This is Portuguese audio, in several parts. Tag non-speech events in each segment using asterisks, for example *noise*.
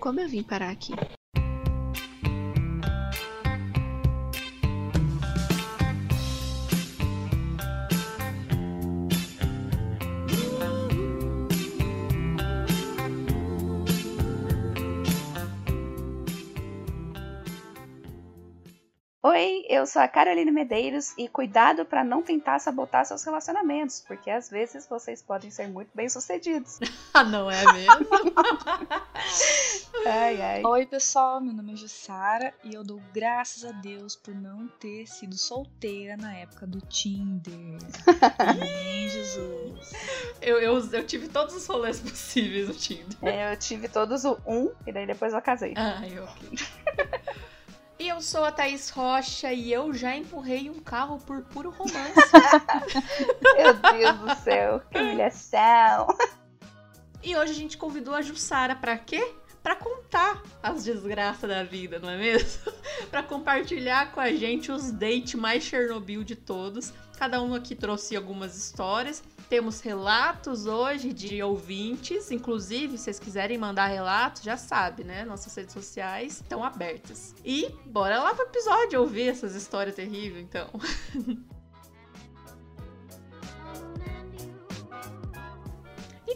Como eu vim parar aqui? Oi, eu sou a Carolina Medeiros e cuidado para não tentar sabotar seus relacionamentos, porque às vezes vocês podem ser muito bem-sucedidos. *laughs* ah, não é mesmo? *laughs* ai, ai. Oi, pessoal, meu nome é Jussara e eu dou graças a Deus por não ter sido solteira na época do Tinder. Amém, *laughs* Jesus. Eu, eu, eu tive todos os rolês possíveis no Tinder. É, eu tive todos o um e daí depois eu casei. Ai, ok. E eu sou a Thaís Rocha e eu já empurrei um carro por puro romance. *laughs* Meu Deus do céu, que humilhação. E hoje a gente convidou a Jussara para quê? Para contar as desgraças da vida, não é mesmo? *laughs* para compartilhar com a gente os dates mais Chernobyl de todos. Cada um aqui trouxe algumas histórias temos relatos hoje de ouvintes, inclusive, se vocês quiserem mandar relatos, já sabe, né? Nossas redes sociais estão abertas. E bora lá pro episódio ouvir essas histórias terríveis, então. *laughs*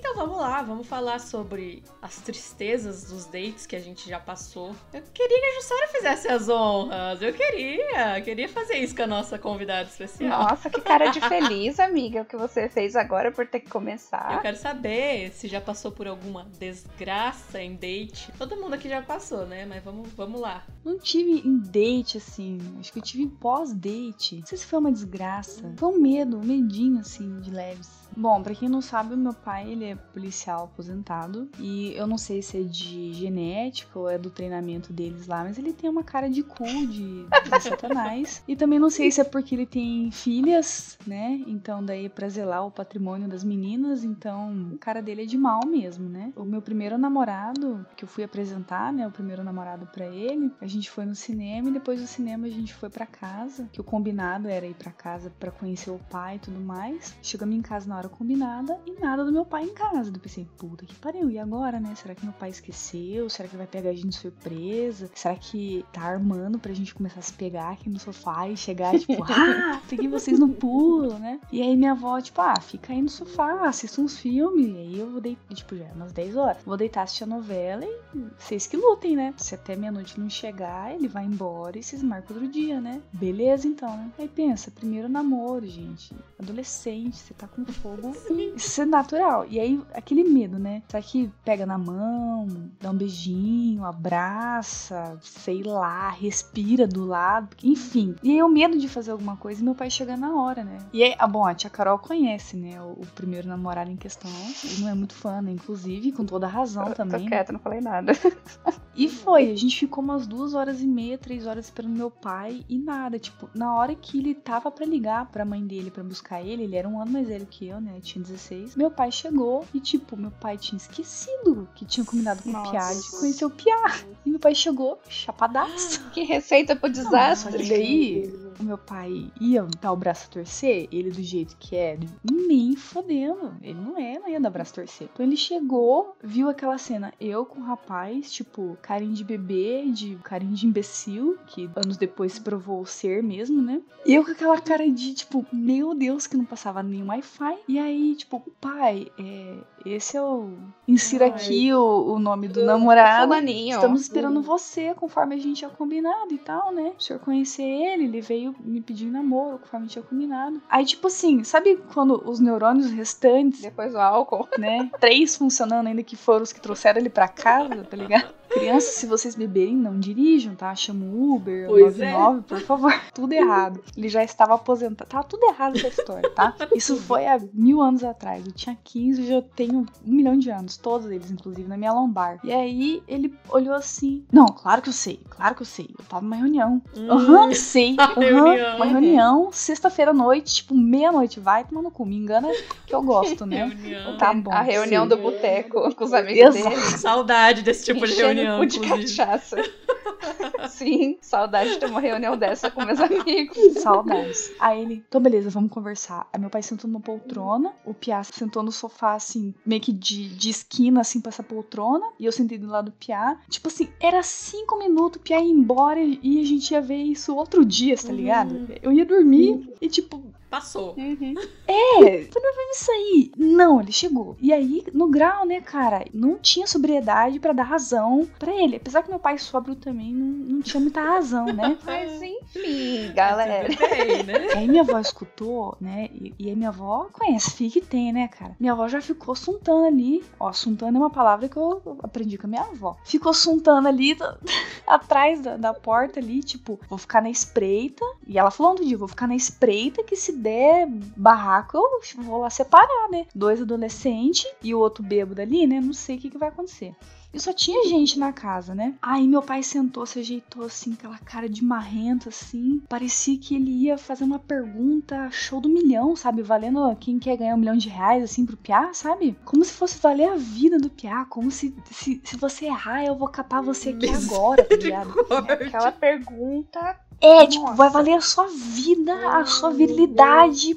Então vamos lá, vamos falar sobre as tristezas dos dates que a gente já passou. Eu queria que a Jussara fizesse as honras. Eu queria, queria fazer isso com a nossa convidada especial. Nossa, que cara de feliz, amiga, o que você fez agora por ter que começar. Eu quero saber se já passou por alguma desgraça em date. Todo mundo aqui já passou, né? Mas vamos, vamos lá. Não tive em date, assim. Acho que eu tive em pós-date. Não sei se foi uma desgraça. Foi um medo, um medinho, assim, de leves. Bom, para quem não sabe, meu pai ele é policial aposentado e eu não sei se é de genética ou é do treinamento deles lá, mas ele tem uma cara de cu de, de satanás. *laughs* E também não sei se é porque ele tem filhas, né? Então daí é pra zelar o patrimônio das meninas, então o cara dele é de mal mesmo, né? O meu primeiro namorado que eu fui apresentar, né, o primeiro namorado para ele, a gente foi no cinema e depois do cinema a gente foi para casa, que o combinado era ir para casa para conhecer o pai e tudo mais. Chegamos em casa na hora hora combinada e nada do meu pai em casa. Eu pensei, puta que pariu, e agora, né? Será que meu pai esqueceu? Será que vai pegar a gente de surpresa? Será que tá armando pra gente começar a se pegar aqui no sofá e chegar, *laughs* tipo, ah, peguei vocês no pulo, né? E aí minha avó, tipo, ah, fica aí no sofá, assista uns filmes. E aí eu vou deitar, tipo, já é umas 10 horas. Vou deitar, assistir a novela e vocês que lutem, né? Se até meia-noite não chegar, ele vai embora e vocês marcam outro dia, né? Beleza, então, né? Aí pensa, primeiro namoro, gente. Adolescente, você tá com fogo fogo. Isso é natural. E aí, aquele medo, né? Será que pega na mão, dá um beijinho, abraça, sei lá, respira do lado, enfim. E aí, o medo de fazer alguma coisa e meu pai chegar na hora, né? E aí, ah, bom, a tia Carol conhece, né? O, o primeiro namorado em questão. Ele não é muito fã, né? Inclusive, com toda razão eu, também. Tô quieta, não falei nada. *laughs* E foi, a gente ficou umas duas horas e meia, três horas esperando meu pai e nada. Tipo, na hora que ele tava para ligar pra mãe dele para buscar ele, ele era um ano mais velho que eu, né? Eu tinha 16. Meu pai chegou e, tipo, meu pai tinha esquecido que tinha combinado com o Piá de conhecer o Piá. E meu pai chegou, chapadaço. Que receita pro desastre. Não, daí, o meu pai ia dar o braço a torcer, ele do jeito que é, nem fodendo. Ele não é, não ia dar o braço a torcer. Então ele chegou, viu aquela cena, eu com o rapaz, tipo, carinho de bebê, de carinho de imbecil, que anos depois se provou ser mesmo, né? E eu com aquela cara de, tipo, meu Deus, que não passava nem Wi-Fi. E aí, tipo, pai, é, esse é o. Insira Ai. aqui o, o nome do namorado. Fulaninho. Estamos esperando hum. você, conforme a gente tinha combinado e tal, né? O senhor conhecer ele, ele veio me pedir namoro, conforme tinha combinado. Aí, tipo assim, sabe quando os neurônios restantes. Depois o álcool. Né? Três funcionando ainda que foram os que trouxeram ele pra casa, tá ligado? Crianças, se vocês beberem, não dirijam, tá? Chama o Uber, pois 99, é. por favor. *laughs* Tudo errado. Ele já estava aposentado. Tava tudo errado essa história, tá? *laughs* Isso foi há mil anos atrás. Eu tinha 15, e já tenho um milhão de anos. Todos eles, inclusive, na minha lombar. E aí ele olhou assim. Não, claro que eu sei, claro que eu sei. Eu tava numa reunião. Hum. Aham, uhum, sei. *laughs* Uhum, uma reunião, sexta-feira à noite, tipo, meia-noite. Vai tomando cu. Me engana que eu gosto, né? Reunião. Tá bom. A reunião sei. do boteco com os amigos Exato. dele. Saudade desse tipo de reunião reunião, de cachaça. *laughs* assim, saudade de ter uma reunião dessa com meus amigos. Saudades. Aí ele, então beleza, vamos conversar. Aí meu pai sentou numa poltrona, o Piá sentou no sofá, assim, meio que de, de esquina, assim, pra essa poltrona, e eu sentei do lado do Piá. Tipo assim, era cinco minutos, o Piá ia embora e a gente ia ver isso outro dia, tá ligado? Uhum. Eu ia dormir e, tipo, Passou. Uhum. é, falei, vamos isso aí. Não, ele chegou. E aí, no grau, né, cara, não tinha sobriedade pra dar razão pra ele. Apesar que meu pai sóbrio também não, não tinha muita razão, né? *laughs* Mas enfim, galera. Tudo bem, né? *laughs* Aí minha avó escutou, né? E, e aí minha avó conhece filho que tem, né, cara? Minha avó já ficou suntando ali. Ó, suntando é uma palavra que eu aprendi com a minha avó. Ficou suntando ali *laughs* atrás da, da porta ali, tipo, vou ficar na espreita. E ela falou outro dia, vou ficar na espreita que se der barraco, eu vou lá separar, né? Dois adolescentes e o outro bêbado ali, né? Não sei o que, que vai acontecer. E só tinha gente na casa, né? Aí meu pai sentou, se ajeitou assim, aquela cara de marrento, assim. Parecia que ele ia fazer uma pergunta show do milhão, sabe? Valendo quem quer ganhar um milhão de reais, assim, pro Piá, sabe? Como se fosse valer a vida do Piá. Como se, se, se você errar, eu vou capar você aqui agora, tá ligado? Misericórdia. Aquela pergunta. É, tipo, Nossa. vai valer a sua vida, a sua virilidade.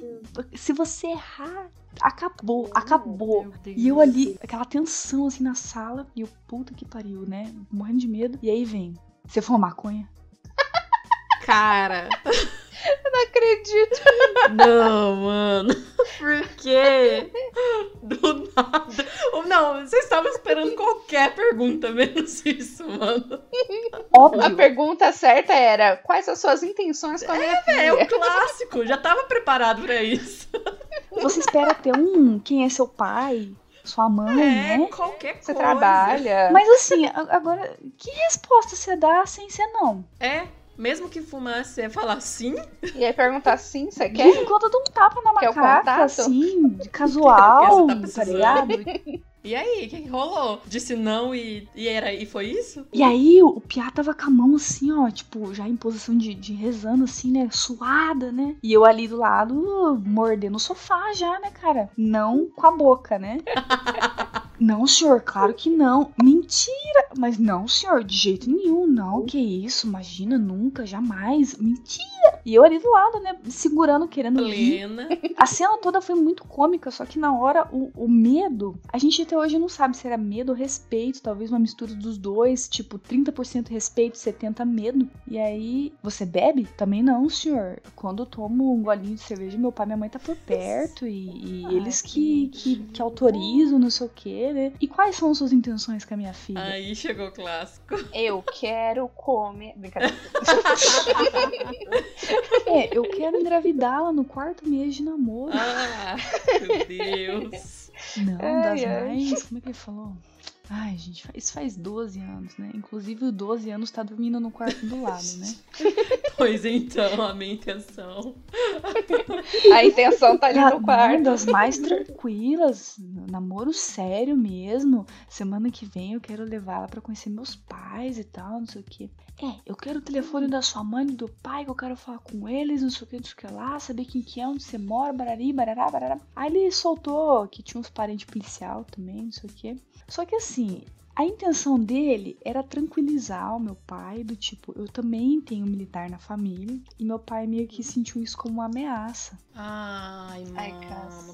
Se você errar, acabou, acabou. Meu Deus. E eu ali, aquela tensão assim na sala, e eu, puta que pariu, né? Morrendo de medo. E aí vem, você fuma maconha? *laughs* Cara. *laughs* Não acredito. Não, mano. Por quê? Do nada. Não, vocês estavam esperando qualquer pergunta, menos isso, mano. A Óbvio. pergunta certa era: quais as suas intenções com a minha filha? É o clássico, já tava preparado pra isso. Você espera ter um, quem é seu pai, sua mãe, É, né? qualquer Você coisa. trabalha. Mas assim, a- agora, que resposta você dá sem ser não? É, mesmo que fumasse, você ia falar sim. E aí perguntar assim: você quer? quando eu dou um tapa na macaca, assim, de *laughs* casual, você tá tá ligado? *laughs* E aí, o que, que rolou? Disse não e, e era e foi isso? E aí o Piá tava com a mão assim, ó, tipo, já em posição de, de rezando, assim, né? Suada, né? E eu ali do lado, mordendo o sofá já, né, cara? Não com a boca, né? *laughs* Não, senhor, claro que não. Mentira! Mas não, senhor, de jeito nenhum, não. Que isso? Imagina, nunca, jamais. Mentira! E eu ali do lado, né? Segurando, querendo rir. Plena. A cena toda foi muito cômica, só que na hora o, o medo, a gente até hoje não sabe se era medo ou respeito, talvez uma mistura dos dois, tipo 30% respeito, 70 medo. E aí, você bebe? Também não, senhor. Quando eu tomo um golinho de cerveja, meu pai e minha mãe tá por perto e, e eles que, que, que autorizam, não sei o que, né? E quais são suas intenções com a minha filha? Aí chegou o clássico. Eu quero comer. Brincadeira. *laughs* É, eu quero engravidá-la no quarto mês de namoro. Ah, meu Deus. Não, Ai, das ai. mais. Como é que ele falou? Ai, gente, isso faz 12 anos, né? Inclusive, o 12 anos tá dormindo no quarto do lado, né? *laughs* Pois então, a minha intenção. *laughs* A intenção tá ali no quarto. Das *laughs* mais tranquilas. Namoro sério mesmo. Semana que vem eu quero levar ela pra conhecer meus pais e tal, não sei o quê. É, eu quero o telefone da sua mãe e do pai, que eu quero falar com eles, não sei o que, não sei o que lá, saber quem que é, onde você mora, barari, barará, barará. Aí ele soltou que tinha uns parentes policial também, não sei o que. Só que assim, a intenção dele era tranquilizar o meu pai, do tipo, eu também tenho um militar na família, e meu pai meio que sentiu isso como uma ameaça. Ai, mano. Ai,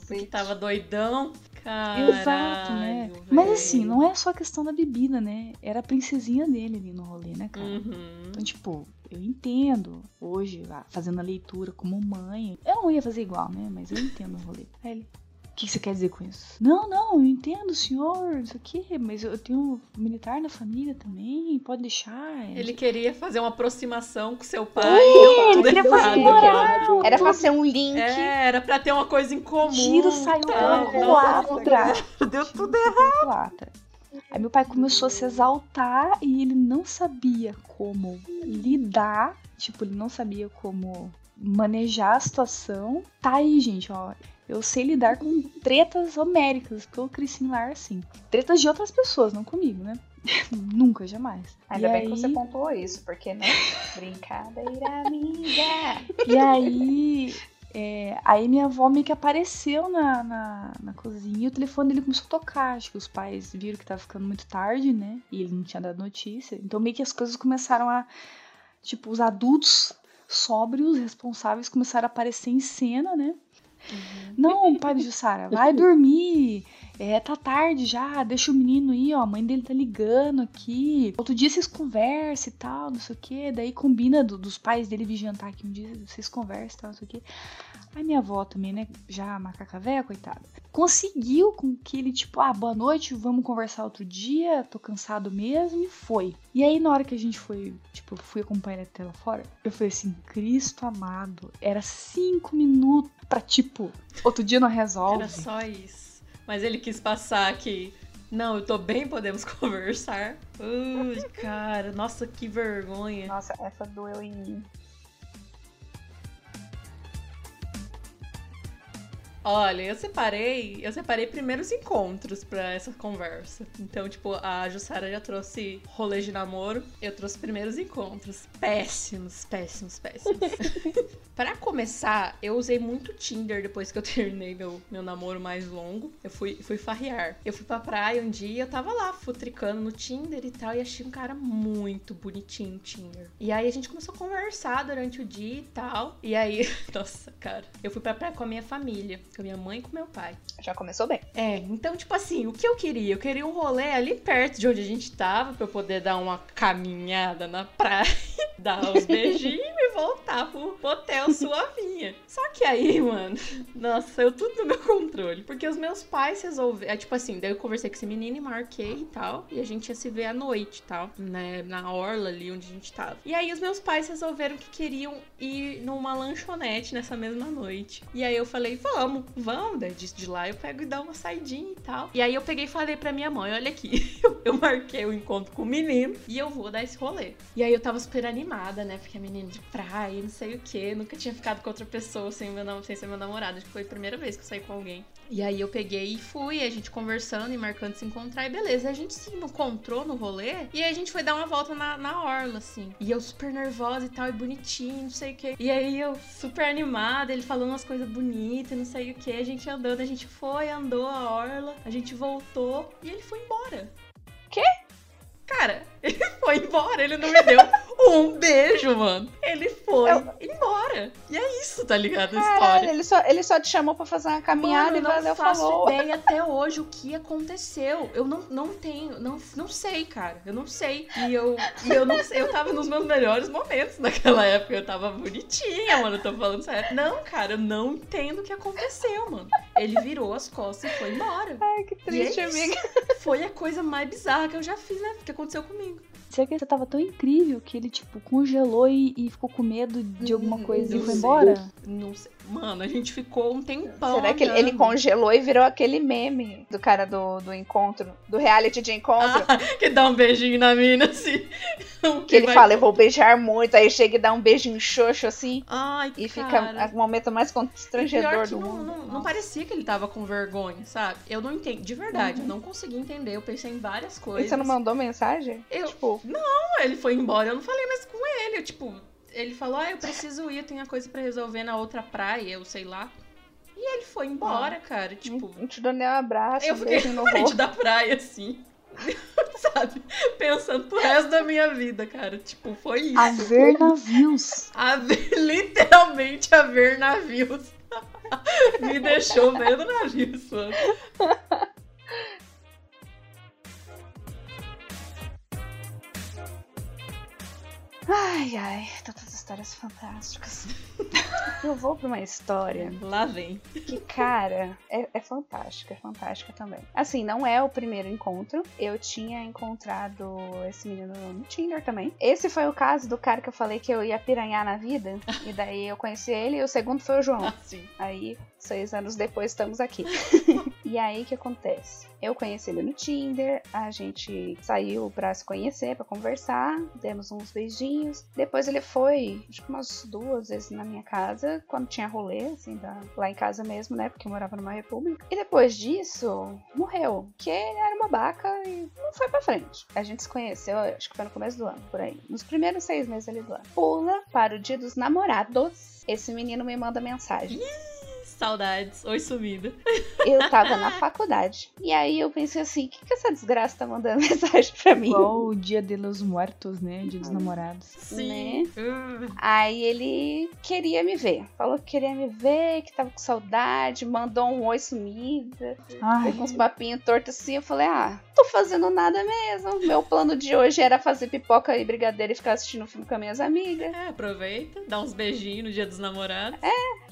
porque tava doidão. Caralho, Exato, né? Mas velho. assim, não é só a questão da bebida, né? Era a princesinha dele ali no rolê, né, cara? Uhum. Então, tipo, eu entendo hoje, fazendo a leitura como mãe. Eu não ia fazer igual, né? Mas eu entendo o rolê. Aí ele. O que você quer dizer com isso? Não, não, eu entendo, senhor, isso aqui, mas eu tenho um militar na família também, pode deixar. Ele queria fazer uma aproximação com seu pai. É, deu ele queria fazer moral. Era pra ser um link. É, era pra ter uma coisa em comum. Tiro saiu pela culatra. *laughs* Deu tudo errado. Aí meu pai começou a se exaltar e ele não sabia como lidar, tipo, ele não sabia como manejar a situação. Tá aí, gente, ó. Eu sei lidar com tretas homéricas, porque eu cresci em lar assim. Tretas de outras pessoas, não comigo, né? *laughs* Nunca, jamais. Ainda E bem aí- que você pontuou isso, porque, né? Brincadeira, amiga. *laughs* E aí, é, aí minha avó meio que apareceu na, na, na cozinha e o telefone dele começou a tocar. Acho que os pais viram que tava ficando muito tarde, né? E ele não tinha dado notícia. Então meio que as coisas começaram a, Tipo, os adultos sóbrios, responsáveis, começaram a aparecer em cena, né? Uhum. Não, pai de Jussara, vai *laughs* dormir. É, tá tarde já, deixa o menino aí, ó. A mãe dele tá ligando aqui. Outro dia vocês conversam e tal, não sei o que. Daí combina do, dos pais dele vir jantar aqui um dia, vocês conversam e tal, não sei o que. A minha avó também, né? Já macaca velha, coitada. Conseguiu com que ele, tipo, ah, boa noite, vamos conversar outro dia, tô cansado mesmo, e foi. E aí, na hora que a gente foi, tipo, fui acompanhar ele até lá fora, eu falei assim, Cristo amado, era cinco minutos pra, tipo, outro dia não resolve. Era só isso. Mas ele quis passar aqui. Não, eu tô bem, podemos *laughs* conversar. Ui, cara, nossa, que vergonha. Nossa, essa doeu em mim. Olha, eu separei, eu separei primeiros encontros para essa conversa. Então, tipo, a Jussara já trouxe rolê de namoro, eu trouxe primeiros encontros. Péssimos, péssimos, péssimos. *laughs* para começar, eu usei muito Tinder depois que eu *laughs* terminei meu, meu namoro mais longo. Eu fui, fui farrear. Eu fui pra praia um dia, eu tava lá futricando no Tinder e tal, e achei um cara muito bonitinho no Tinder. E aí a gente começou a conversar durante o dia e tal. E aí, *laughs* nossa, cara, eu fui pra praia com a minha família com a minha mãe e com meu pai. Já começou bem. É, então, tipo assim, o que eu queria? Eu queria um rolê ali perto de onde a gente tava, pra eu poder dar uma caminhada na praia, *laughs* dar uns beijinhos voltar pro hotel suavinha. Só que aí, mano, nossa, saiu tudo do meu controle. Porque os meus pais resolveram. É tipo assim, daí eu conversei com esse menino e marquei e tal. E a gente ia se ver à noite e tal, né? Na orla ali onde a gente tava. E aí os meus pais resolveram que queriam ir numa lanchonete nessa mesma noite. E aí eu falei, vamos vamos, daí de, de lá eu pego e dou uma saidinha e tal. E aí eu peguei e falei pra minha mãe, olha aqui, *laughs* eu marquei o um encontro com o menino e eu vou dar esse rolê. E aí eu tava super animada, né, porque é menino de praia, não sei o que, nunca tinha ficado com outra pessoa sem, meu, sem ser meu namorado, acho que foi a primeira vez que eu saí com alguém. E aí eu peguei e fui, a gente conversando e marcando se encontrar, e beleza. A gente se encontrou no rolê e a gente foi dar uma volta na, na orla, assim. E eu super nervosa e tal, e bonitinho, não sei o que. E aí eu super animada, ele falando umas coisas bonitas, não sei o que. A gente andando, a gente foi, andou a orla, a gente voltou e ele foi embora. Quê? Cara, *laughs* ele foi embora, ele não me deu um beijo, mano. Ele foi eu... embora. E é isso, tá ligado? A história. Ele só, ele só te chamou pra fazer uma caminhada mano, e valeu, falou. Eu não faço *laughs* ideia até hoje o que aconteceu. Eu não, não tenho, não, não sei, cara. Eu não sei. E eu, e eu não sei, eu tava nos meus melhores momentos naquela época. Eu tava bonitinha, mano. Eu tô falando sério. Não, cara, eu não entendo o que aconteceu, mano. Ele virou as costas e foi embora. Ai, que triste, é amiga. Foi a coisa mais bizarra que eu já fiz, né? Que aconteceu comigo. Será que você tava tão incrível que ele, tipo, congelou e, e ficou com medo de alguma hum, coisa e foi embora? Não sei. Mano, a gente ficou um tempão. Será que ele, ele, congelou e virou aquele meme do cara do, do encontro, do reality de encontro? Ah, *laughs* que dá um beijinho na mina, assim. *laughs* Que ele vai... fala, eu vou beijar muito, aí chega e dá um beijinho xoxo, assim. Ai, E cara. fica o momento mais constrangedor do não, mundo. Não, não, parecia que ele tava com vergonha, sabe? Eu não entendi, de verdade, uhum. eu não consegui entender. Eu pensei em várias coisas. E você não mandou mensagem? Eu, tipo... Não, ele foi embora, eu não falei mais com ele. Eu, tipo, ele falou: Ah, eu preciso ir, eu tenho a coisa para resolver na outra praia, eu sei lá. E ele foi embora, ah, cara. Tipo. Não te dou nem um abraço. Eu fiquei na *laughs* frente da praia, assim. *laughs* Sabe? Pensando pro resto da minha vida, cara. Tipo, foi isso. A ver navios. A ver, *laughs* literalmente a ver navios. Me deixou vendo navios, mano. Ai, ai, tantas histórias fantásticas. *laughs* Eu vou pra uma história. Lá vem. Que, cara, é, é fantástica, é fantástica também. Assim, não é o primeiro encontro. Eu tinha encontrado esse menino no Tinder também. Esse foi o caso do cara que eu falei que eu ia piranhar na vida. e daí eu conheci ele e o segundo foi o João. *laughs* Ah, sim. Aí, seis anos depois, estamos aqui. *laughs* e aí, o que acontece? Eu conheci ele no Tinder, a gente saiu pra se conhecer, pra conversar, demos uns beijinhos. Depois ele foi, acho que umas duas vezes na minha casa, quando tinha rolê, assim, da, lá em casa mesmo, né? Porque eu morava numa república. E depois disso, morreu. Que ele era uma baca e não foi pra frente. A gente se conheceu, acho que foi no começo do ano, por aí. Nos primeiros seis meses ali do ano. Pula para o dia dos namorados. Esse menino me manda mensagem. Saudades. Oi, sumida. Eu *laughs* tava na faculdade. E aí eu pensei assim: o que, que essa desgraça tá mandando *laughs* mensagem pra mim? Igual o dia de los muertos, né? Dia dos namorados. Sim. Uh. Aí ele queria me ver. Falou que queria me ver, que tava com saudade, mandou um oi sumida. Ai, com uns papinhos tortos assim. Eu falei: ah, tô fazendo nada mesmo. Meu plano de hoje era fazer pipoca e brigadeiro e ficar assistindo um filme com as minhas amigas. É, aproveita, dá uns beijinhos no dia dos namorados.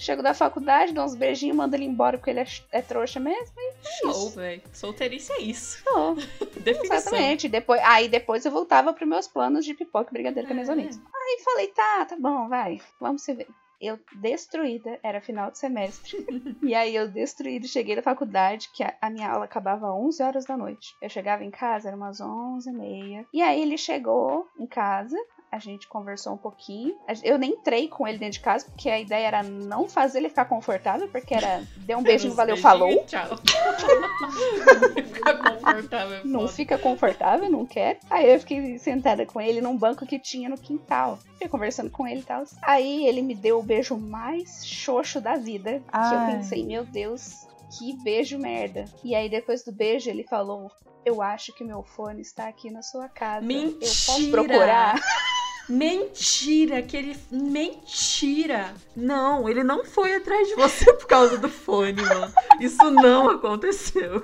Chego da faculdade, dou uns beijinhos, mando ele embora porque ele é, é trouxa mesmo. Show, velho. Solteirice é isso. *laughs* Definição. Exatamente. Depois, aí depois eu voltava pros meus planos de pipoca e brigadeiro com as minhas É. amigas. Aí falei, tá, tá bom, vai, vamos se ver. Eu destruída, era final de semestre. *laughs* e aí eu destruída, cheguei da faculdade, que a, a minha aula acabava às 11 horas da noite. Eu chegava em casa, era umas 11 e meia. E aí ele chegou em casa, a gente conversou um pouquinho. Eu nem entrei com ele dentro de casa, porque a ideia era não fazer ele ficar confortável, porque era deu um beijinho, valeu, falou. Tchau. *laughs* Fica confortável. é Não foda. fica confortável, não quer. Aí eu fiquei sentada com ele num banco que tinha no quintal. Fiquei conversando com ele e tal. Aí ele me deu o beijo mais xoxo da vida. Que Ai. eu pensei, meu Deus, que beijo merda. E aí depois do beijo ele falou. Eu acho que meu fone está aqui na sua casa. Eu posso Mentira! procurar? Mentira, que ele. Mentira! Não, ele não foi atrás de você por causa do fone, mano. Isso não aconteceu.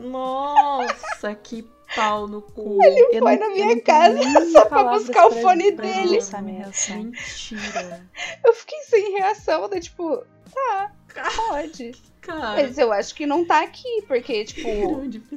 Nossa, que pau no cu. eu foi não- na minha casa *laughs* só pra buscar o fone pra dele. reação. Mentira. *laughs* Eu fiquei sem reação, né? Tipo, tá, pode. Cara. Mas eu acho que não tá aqui, porque, *laughs* tipo,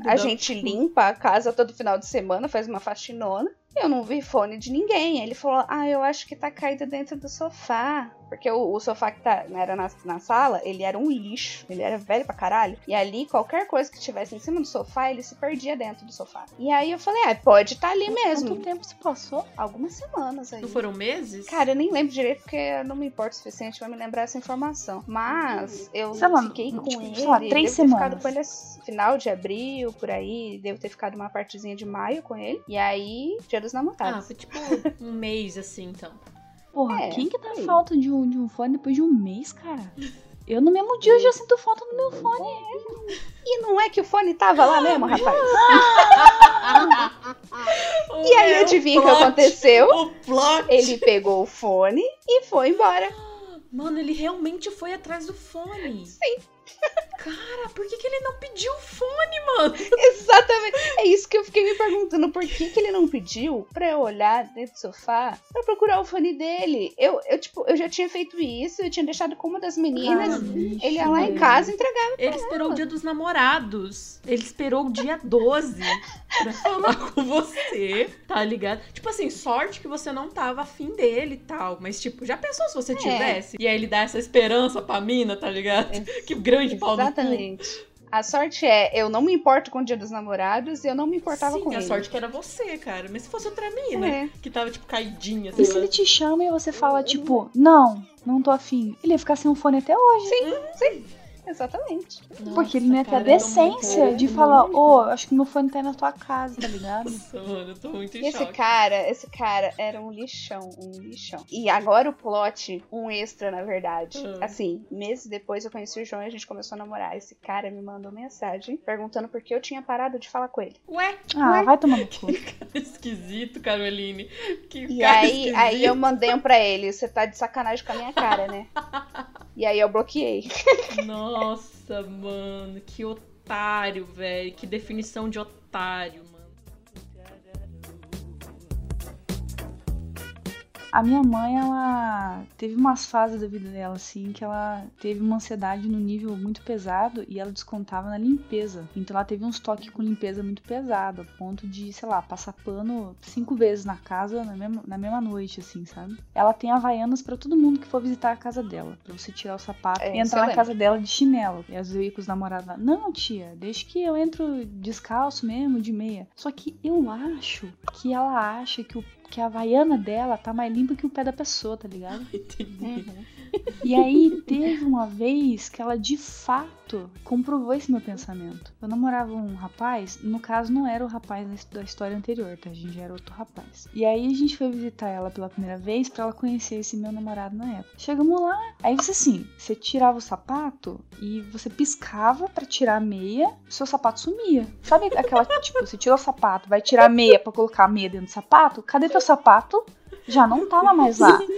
A da gente limpa a casa todo final de semana, faz uma faxinona. Eu não vi fone de ninguém. Ele falou: Ah, eu acho que tá caído dentro do sofá. Porque o, o sofá que tá, era na, na sala, ele era um lixo. Ele era velho pra caralho. E ali, qualquer coisa que tivesse em cima do sofá, ele se perdia dentro do sofá. E aí eu falei: Ah, pode estar tá ali mesmo. Quanto tempo se passou? Algumas semanas aí. Não foram meses? Cara, eu nem lembro direito porque eu não me importo o suficiente pra me lembrar essa informação. Mas eu Sei lá, fiquei com tipo, ele. sei lá, três semanas. ficado com ele assim, final de abril, por aí. Devo ter ficado uma partezinha de maio com ele. E aí, dia dos Ah, namorados. foi tipo um *laughs* mês assim, então. Porra, É, quem que dá aí. falta de um, de um fone depois de um mês, cara? Eu no mesmo dia eu já sinto falta do meu fone. E não é que o fone tava lá mesmo, rapaz? *laughs* E aí, meu adivinha o que aconteceu? O plot. Ele pegou o fone e foi embora. Mano, ele realmente foi atrás do fone. Sim. Cara, por que, que ele não pediu o fone, mano? Exatamente. É isso que eu fiquei me perguntando. Por que, que ele não pediu pra eu olhar dentro do sofá pra procurar o fone dele? Eu, eu, tipo, eu já tinha feito isso, eu tinha deixado com uma das meninas. Bicho, ele ia lá em casa e entregava. Ele esperou o dia dos namorados. Ele esperou o dia 12 pra *laughs* falar com você, tá ligado? Tipo assim, sorte que você não tava afim dele e tal. Mas, tipo, já pensou se você É. tivesse? E aí ele dá essa esperança pra mina, tá ligado? Que grande pau. Exatamente. A sorte é, eu não me importo com o dia dos namorados e eu não me importava Sim, com a ele. sorte que era você, cara. Mas se fosse outra mina, É. que tava, tipo, caidinha, E assim. se ele te chama e você fala, tipo, não, não tô afim? Ele ia ficar sem um fone até hoje. Exatamente. Porque ele não ia ter a decência de falar, ô, acho que meu fone tá aí na tua casa, tá ligado? Nossa, mano, eu tô muito em Esse choque. cara, esse cara era um lixão, um lixão. E agora o plot, um extra, na verdade. Hum. Assim, meses depois eu conheci o João e a gente começou a namorar. Esse cara me mandou mensagem perguntando por que eu tinha parado de falar com ele. Ué, Ah, vai tomar no *laughs* cu. esquisito, Caroline. Que E cara aí, esquisito. aí eu mandei um pra ele, você tá de sacanagem com a minha cara, né? *laughs* E aí eu bloqueei. Nossa, *laughs* mano, que otário, velho. Que definição de otário, mano. A minha mãe, ela teve umas fases da vida dela, assim, que ela teve uma ansiedade no nível muito pesado e ela descontava na limpeza. Então ela teve uns toques com limpeza muito pesado, a ponto de, sei lá, passar pano cinco vezes na casa na mesma, na mesma noite, assim, sabe? Ela tem havaianas pra todo mundo que for visitar a casa dela, pra você tirar o sapato É, e entrar na casa dela de chinelo. E às vezes eu ia com os namorados lá, não, tia, deixa que eu entro descalço mesmo, de meia. Só que eu acho que ela acha que o que a havaiana dela tá mais limpa que o pé da pessoa, tá ligado? *laughs* Entendi. Uhum. E aí teve uma vez que ela de fato comprovou esse meu pensamento. Eu namorava um rapaz, no caso não era o rapaz da história anterior, tá? A gente era outro rapaz. E aí a gente foi visitar ela pela primeira vez pra ela conhecer esse meu namorado na época. Chegamos lá, aí você assim, você tirava o sapato e você piscava pra tirar a meia, seu sapato sumia. Sabe aquela, tipo, você tirou o sapato, vai tirar a meia pra colocar a meia dentro do sapato? Cadê teu sapato? Já não tava mais lá. *laughs*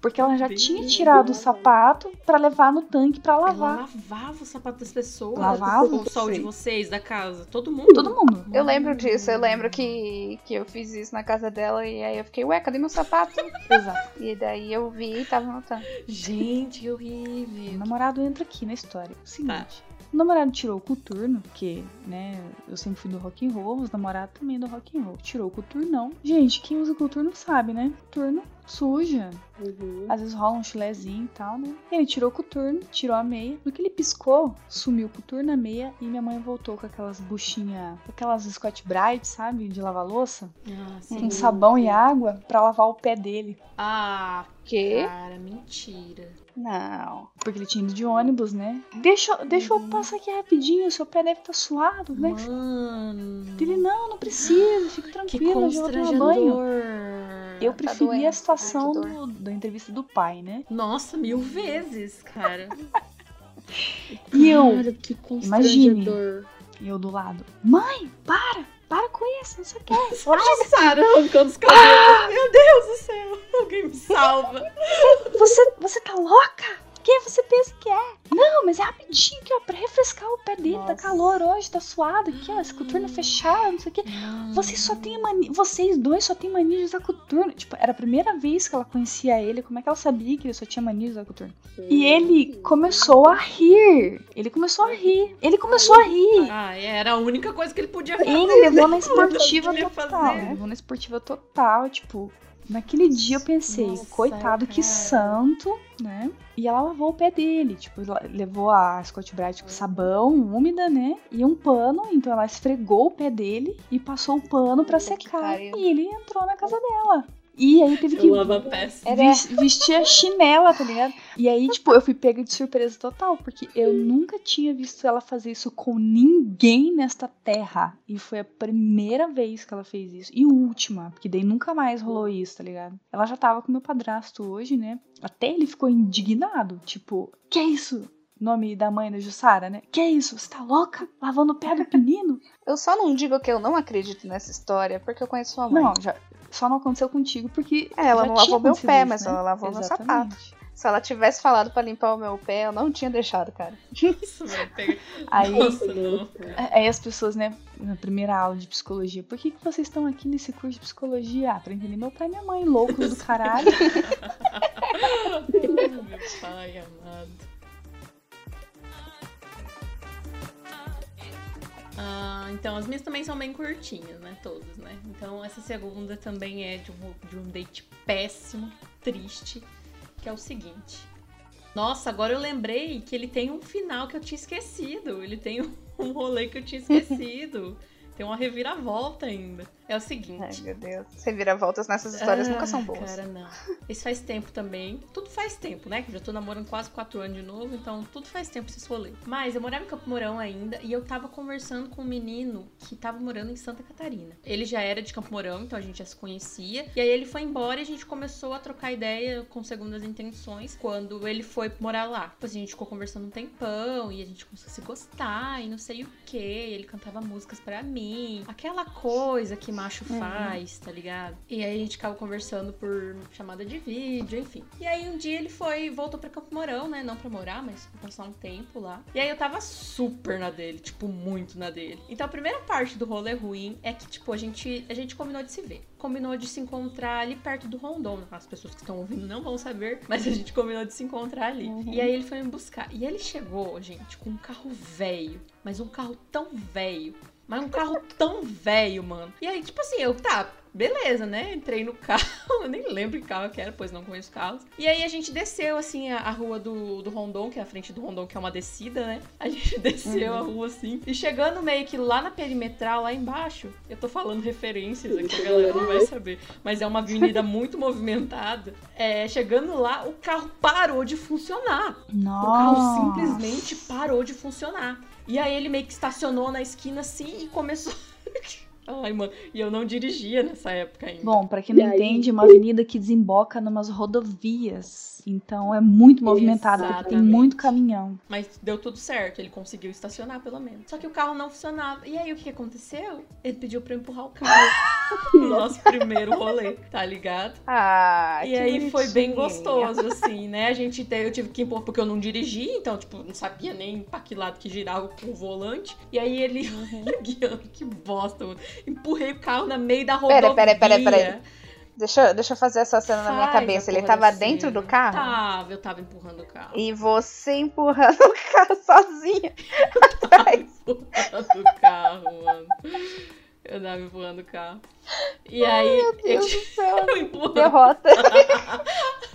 Porque ela já tinha tirado o sapato pra levar no tanque pra Ela lavar. lavava o sapato das pessoas. Lavava? O sol de vocês, da casa. Todo mundo. Todo mundo. Eu lembro disso, eu lembro que, que eu fiz isso na casa dela e aí eu fiquei, ué, cadê meu sapato? *laughs* Exato. E daí eu vi e tava no tanque. Gente, que O horrível. namorado entra aqui na história. O seguinte. Tá. O namorado tirou o coturno, porque, né, eu sempre fui do rock and roll, os namorados também do rock and roll. Tirou o coturnão. Gente, quem usa coturno sabe, né? Coturno suja. Uhum. Às vezes rola um chulezinho e tal, né? Ele tirou o coturno, tirou a meia. No que ele piscou, sumiu o coturno, a meia e minha mãe voltou com aquelas buchinhas, aquelas Scott Bright, sabe? De lavar louça. Ah, Com sabão e água pra lavar o pé dele. Ah, Que? cara, mentira. Não. Porque ele tinha ido de ônibus, né? Deixa, eu- deixa eu passar aqui rapidinho, seu pé deve estar suado, né? Mano. Ele, não, não precisa, fica tranquilo, eu já vou tomar banho. Eu Tá preferi doendo. a situação do- da entrevista do pai, né? Nossa, mil vezes, cara. E eu, Cara, que imagine. e eu do lado, mãe, para, para com isso, não sei o *laughs* que. A Sara arrancando os cabelos. Meu Deus do céu. Alguém me salva. Calor hoje, tá suado aqui, ó, esse coturno é fechado, não sei o que. Vocês só têm mania. Vocês dois só têm mania de usar coturno. Tipo, era a primeira vez que ela conhecia ele. Como é que ela sabia que ele só tinha mania de usar coturno? E ele começou a rir. Ele começou a rir. Ele começou a rir. Ah, era a única coisa que ele podia fazer. Ele levou na *laughs* esportiva total. Levou na esportiva total. Tipo, naquele dia eu pensei, Nossa, coitado, que cara. santo, né? E ela lavou o pé dele. Tipo, levou a Scott Bright com sabão, úmida, né? E um pano. Então ela esfregou o pé dele e passou o pano que secar. E ele entrou na casa dela. E aí teve que Eu lavo a peça. Era- ves- vestir a chinela, tá ligado? E aí, tipo, eu fui pega de surpresa total, porque eu nunca tinha visto ela fazer isso com ninguém nesta terra. E foi a primeira vez que ela fez isso. E última, porque daí nunca mais rolou isso, tá ligado? Ela já tava com meu padrasto hoje, né? Até ele ficou indignado, tipo, que é isso? Nome da mãe da Jussara, né? Que é isso? Você tá louca? Lavando o pé do menino? *laughs* Eu só não digo que eu não acredito nessa história porque eu conheço sua mãe. Não, já, só não aconteceu contigo porque. É, ela não lavou meu pé, isso, mas né? ela lavou meu Exatamente. Se ela tivesse falado pra limpar o meu pé, eu não tinha deixado, cara. *laughs* Isso, pegar. Aí, Nossa, não. aí as pessoas, né, na primeira aula de psicologia, por que, que vocês estão aqui nesse curso de psicologia? Ah, pra entender meu pai e minha mãe, loucos do caralho. *laughs* Ai, meu pai amado. Ah, então, as minhas também são bem curtinhas, né? Todas, né? Então, essa segunda também é de um, de um date péssimo, triste, que é o seguinte. Nossa, agora eu lembrei que ele tem um final que eu tinha esquecido. Ele tem um rolê que eu tinha *laughs* esquecido. Tem uma reviravolta ainda. É o seguinte. Ai, meu Deus. Reviravoltas nessas histórias nunca são Ah, boas. Cara, não. Isso faz tempo também. Tudo faz tempo, né? Que eu já tô namorando quase 4 anos de novo, então tudo faz tempo esse rolê. Mas eu morava em Campo Mourão ainda e eu tava conversando com um menino que tava morando em Santa Catarina. Ele já era de Campo Mourão, então a gente já se conhecia. E aí ele foi embora e a gente começou a trocar ideia com segundas intenções quando ele foi morar lá. Depois a gente ficou conversando um tempão e a gente começou a se gostar e não sei o que. Ele cantava músicas pra mim. Aquela coisa que macho Uhum. faz, tá ligado? E aí a gente ficava conversando por chamada de vídeo, enfim. E aí um dia ele foi, voltou pra Campo Mourão, né? Não pra morar, mas pra passar um tempo lá. E aí eu tava super na dele, tipo, muito na dele. Então a primeira parte do rolê ruim é que, tipo, a gente, a gente combinou de se ver. Combinou de se encontrar ali perto do Rondon. As pessoas que estão ouvindo não vão saber, *laughs* mas a gente combinou de se encontrar ali. Uhum. E aí ele foi me buscar. E ele chegou, gente, com um carro velho, mas um carro tão velho Mas um carro tão velho, mano. E aí, tipo assim, eu, tá, beleza, né? Entrei no *laughs* carro, eu nem lembro que carro que era, pois não conheço carros. E aí a gente desceu, assim, a, a rua do, do Rondon, que é a frente do Rondon, que é uma descida, né? A gente *laughs* desceu uhum. a rua, assim. E chegando meio que lá na perimetral, lá embaixo, eu tô falando referências aqui, a galera não vai saber. Mas é uma avenida *laughs* muito movimentada. É, chegando lá, o carro parou de funcionar. Nossa. O carro simplesmente parou de funcionar. E aí ele meio que estacionou na esquina assim e começou. Ai, mano, e eu não dirigia nessa época ainda. Bom, para quem não aí... entende, uma avenida que desemboca numas rodovias. Então é muito movimentado, porque tem muito caminhão. Mas deu tudo certo, ele conseguiu estacionar pelo menos. Só que o carro não funcionava. E aí o que aconteceu? Ele pediu pra eu empurrar o carro. *laughs* no nosso primeiro rolê, tá ligado? Ah, E aí bonitinho. foi bem gostoso, assim, né? A gente eu tive que empurrar porque eu não dirigi, então, tipo, não sabia nem pra que lado que girava o volante. E aí ele uhum. *laughs* guiando, que bosta, mano. Empurrei o carro no meio da rodovia. Pera, pera, pera, pera. Deixa, deixa eu fazer essa cena Faz na minha cabeça. Ele tava dentro do carro? Tava, eu tava empurrando o carro. E você empurrando o carro sozinha. *laughs* empurrando o carro, mano. Eu tava empurrando o carro. E Ai, aí. Meu Deus eu, do *laughs* céu. eu empurrando. Derrota.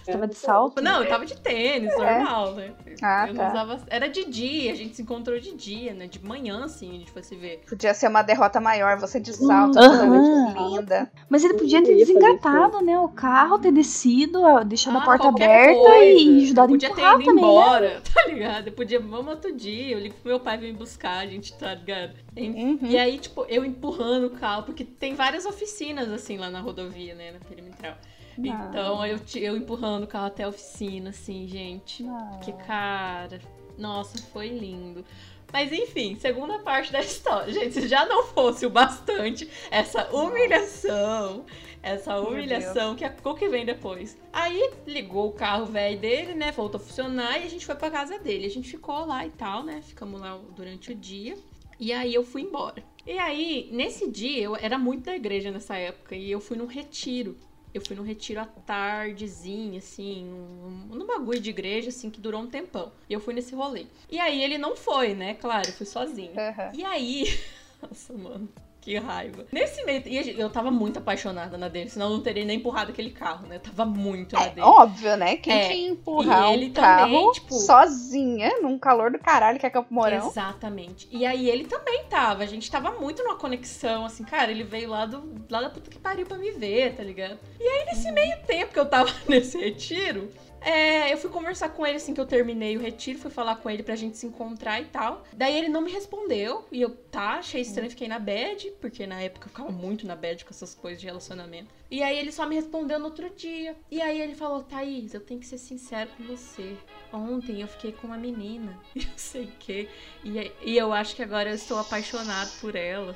Você *laughs* tava de salto? Não, eu tava de tênis, é. normal, né? Ah, eu tá. Usava... Era de dia, a gente se encontrou de dia, né? De manhã, assim, a gente foi se ver. Podia ser uma derrota maior, você de salto, uhum. linda. Mas ele podia ter desengatado, né? O carro, ter descido, deixado ah, a porta aberta coisa. e ajudado a podia empurrar ter ido também, embora, né? *laughs* tá ligado? Eu podia, vamos outro dia, eu ligo pro meu pai vir buscar, a gente, tá ligado? Uhum. E aí, tipo, eu empurrando o carro, porque tem várias oficinas, assim, lá na rodovia, né? Na perimetral. Então eu, eu empurrando o carro até a oficina, assim, gente. Não. Que cara. Nossa, foi lindo. Mas enfim, segunda parte da *laughs* história. Gente, se já não fosse o bastante essa humilhação, essa humilhação que a que vem depois. Aí ligou o carro velho dele, né? Voltou a funcionar e a gente foi pra casa dele. A gente ficou lá e tal, né? Ficamos lá durante o dia. E aí eu fui embora. E aí, nesse dia, eu era muito da igreja nessa época e eu fui num retiro. Eu fui num retiro à tardezinha, assim, num, num bagulho de igreja, assim, que durou um tempão. E eu fui nesse rolê. E aí ele não foi, né? Claro, eu fui sozinha. Uhum. E aí. *laughs* Nossa, mano. Que raiva. Nesse meio. E eu tava muito apaixonada na dele, senão eu não teria nem empurrado aquele carro, né? Eu tava muito na é, dele. Óbvio, né? Quem É, ia empurrar e ele um carro também, tipo- sozinha, num calor do caralho, que é Campo Mourão? Exatamente. E aí ele também tava. A gente tava muito numa conexão, assim, cara, ele veio lá, do, lá da puta que pariu pra me ver, tá ligado? E aí, nesse meio tempo que eu tava *laughs* nesse retiro. É, eu fui conversar com ele assim que eu terminei o retiro, fui falar com ele pra gente se encontrar e tal. Daí ele não me respondeu e eu, tá, achei estranho, fiquei na bad, porque na época eu ficava muito na bad com essas coisas de relacionamento. E aí ele só me respondeu no outro dia. E aí ele falou: Thaís, eu tenho que ser sincero com você. Ontem eu fiquei com uma menina, *laughs* e eu sei o quê. E, e eu acho que agora eu estou apaixonado por ela.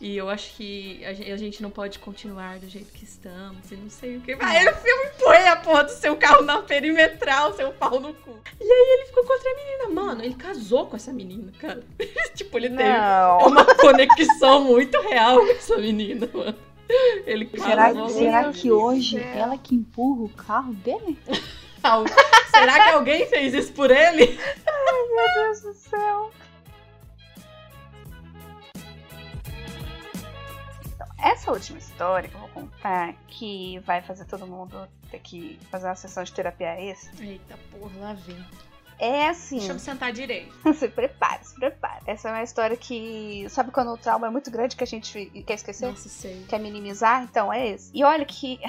E eu acho que a gen- a gente não pode continuar do jeito que estamos. E não sei o que. Aí eu fui, eu empurrei a porra do seu carro na perimetral, seu pau no cu. E aí ele ficou com outra menina. Mano, ele casou com essa menina, cara. *laughs* tipo, ele teve Não. uma conexão muito real com essa menina, mano. Ele Será, casou. será Deus que hoje céu. ela que empurra o carro dele? *laughs* Será que alguém fez isso por ele? Meu Deus do céu. Essa última história que eu vou contar, que vai fazer todo mundo ter que fazer uma sessão de terapia extra, Eita porra, lá vem. é assim. Deixa eu me sentar direito. *laughs* se prepare, se prepare. Essa é uma história que. Sabe quando o trauma é muito grande que a gente quer esquecer? Nossa, sei. Quer minimizar? Então é esse. E olha que.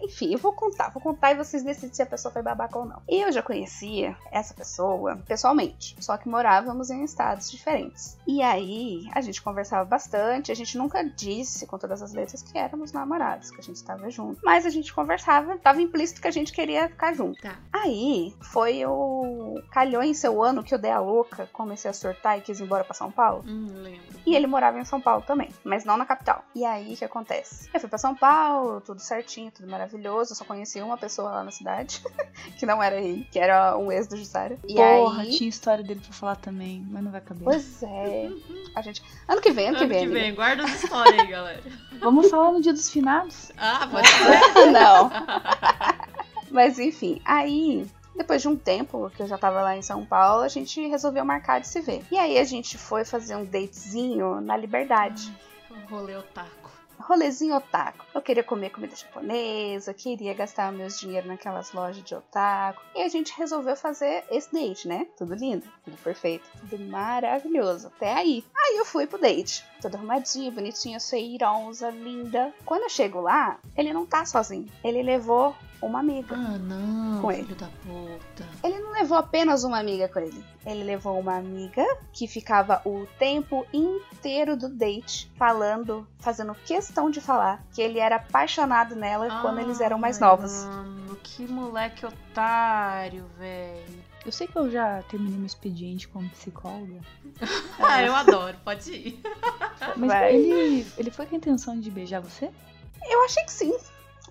Enfim, eu vou contar, vou contar e vocês decidem se a pessoa foi babaca ou não. Eu já conhecia essa pessoa pessoalmente, só que morávamos em estados diferentes. E aí a gente conversava bastante, a gente nunca disse com todas as letras que éramos namorados, que a gente estava junto. Mas a gente conversava, tava implícito que a gente queria ficar junto. Tá. Aí foi o. Calhou em seu ano que eu dei a louca, comecei a surtar e quis ir embora pra São Paulo. Hum, lembro. E ele morava em São Paulo também, mas não na capital. E aí o que acontece? Eu fui pra São Paulo, tudo certinho, tudo maravilhoso. Eu só conheci uma pessoa lá na cidade, *laughs* que não era ele, que era um ex do Jussara. E Porra, aí. tinha história dele pra falar também, mas não vai caber. Pois é. A gente. Ano que vem, ano, Ano que vem. que amiga. vem, guarda as histórias aí, galera. *laughs* Vamos falar no dia dos finados? Ah, pode ser. *laughs* Não. Mas enfim, aí depois de um tempo que eu já tava lá em São Paulo, a gente resolveu marcar de se ver. E aí a gente foi fazer um datezinho na Liberdade. Um rolê otaku. Rolezinho otaku. Eu queria comer comida japonesa, queria gastar meus dinheiro naquelas lojas de otaku. E a gente resolveu fazer esse date, né? Tudo lindo, tudo perfeito, tudo maravilhoso. Até aí. Aí eu fui pro date. Toda arrumadinha, bonitinha, cheirosa, linda. Quando eu chego lá, ele não tá sozinho. Ele levou uma amiga. Ah, não, Com filho ele. da puta. Ele não levou apenas uma amiga com ele. Ele levou uma amiga que ficava o tempo inteiro do date falando, fazendo questão de falar que ele era apaixonado nela quando eles eram mais Ai, novos. Mano, que moleque otário, velho. Eu sei que eu já terminei meu expediente como psicóloga, *laughs* Ah, eu adoro, pode ir. mas Vai. ele, ele foi com a intenção de beijar você? Eu achei que sim.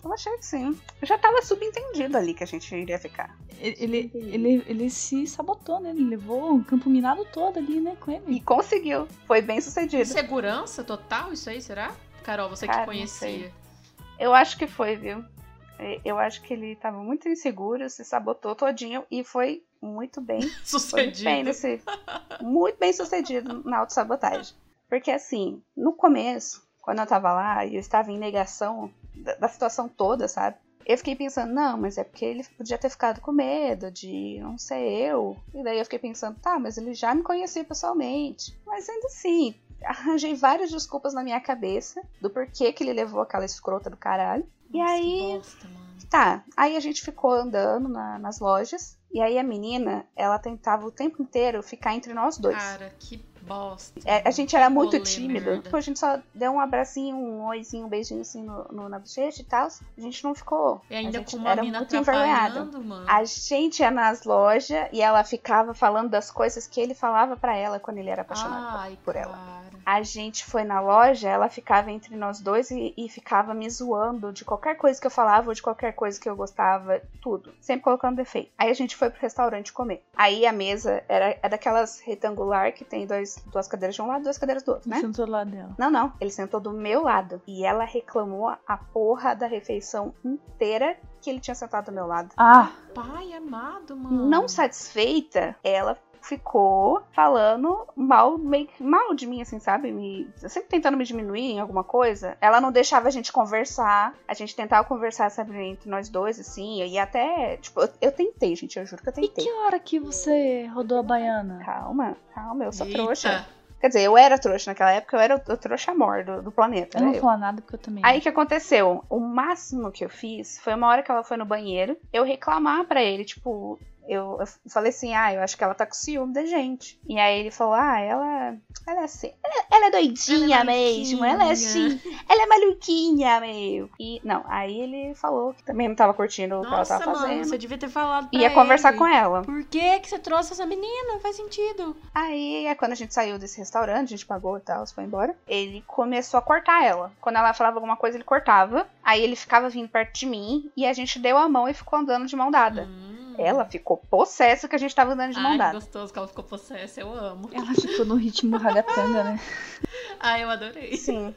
Eu achei que sim. Já tava subentendido ali que a gente iria ficar. Ele, ele, ele, ele se sabotou, né? Ele levou o campo minado todo ali, né, com E ele. conseguiu. Foi bem sucedido. Segurança total, isso aí, será? Carol, você Cara, que conhecia. Eu acho que foi, viu? Eu acho que ele tava muito inseguro, se sabotou todinho e foi muito bem. *laughs* Foi muito Sucedido. bem nesse. Muito bem sucedido na autossabotagem. Porque assim, no começo, quando eu tava lá e eu estava em negação da, da situação toda, sabe? Eu fiquei pensando, não, mas é porque ele podia ter ficado com medo de não ser eu. E daí eu fiquei pensando, tá, mas ele já me conhecia pessoalmente. Mas ainda assim, arranjei várias desculpas na minha cabeça do porquê que ele levou aquela escrota do caralho. E Nossa, aí- que bosta, mano. Tá, aí a gente ficou andando na- nas lojas. E aí a menina, ela tentava o tempo inteiro ficar entre nós dois. Cara, que bosta. É, a gente era muito Rolê tímido. merda. Tipo, a gente só deu um abracinho, um oizinho, um beijinho assim no, no- na bochecha e tal. A gente não ficou. E ainda a gente com uma era mina muito mano. A gente ia nas lojas e ela ficava falando das coisas que ele falava pra ela quando ele era apaixonado. Ai, por ela. A gente foi na loja, ela ficava entre nós dois e, e ficava me zoando de qualquer coisa que eu falava ou de qualquer coisa que eu gostava, tudo. Sempre colocando defeito. Aí a gente foi pro restaurante comer. Aí a mesa era, é daquelas retangular que tem dois, duas cadeiras de um lado e duas cadeiras do outro, né? Ele sentou do lado dela. Não, não. Ele sentou do meu lado. E ela reclamou a porra da refeição inteira que ele tinha sentado do meu lado. Ah, Pai amado, mano. Não satisfeita, ela ficou falando mal, meio mal de mim, assim, sabe? Me, sempre tentando me diminuir em alguma coisa. Ela não deixava a gente conversar. A gente tentava conversar, sabe, entre nós dois, assim. E até, tipo, eu, eu tentei, gente, eu juro que eu e tentei. que hora que você rodou a baiana? Calma, calma, eu sou Eita. trouxa. Quer dizer, eu era trouxa naquela época, eu era o, o trouxa amor do, do planeta. Eu não vou falar nada porque eu também. Aí o que aconteceu? O máximo que eu fiz foi uma hora que ela foi no banheiro, eu reclamar pra ele, tipo, eu, eu falei assim, ah, eu acho que ela tá com ciúme da gente. E aí ele falou, ah, ela, ela é assim, ela, ela é doidinha Ela é mesmo, ela é maluquinha." assim, ela é maluquinha, meu. E não, aí ele falou que também não tava curtindo o que ela Nossa, tava mano, fazendo. você devia ter falado pra Ia conversar ele. com ela. Por que que você trouxe essa menina? Não faz sentido. Aí, é quando a gente saiu desse restaurante, a gente pagou e tal, foi embora. Ele começou a cortar ela. Quando ela falava alguma coisa, ele cortava. Aí ele ficava vindo perto de mim e a gente deu a mão e ficou andando de mão dada. Hum. Ela ficou possessa que a gente tava andando de mão dada. gostoso que ela ficou possessa, eu amo. Ela ficou no ritmo ragatanga, né? *laughs* Ai, eu adorei. Sim.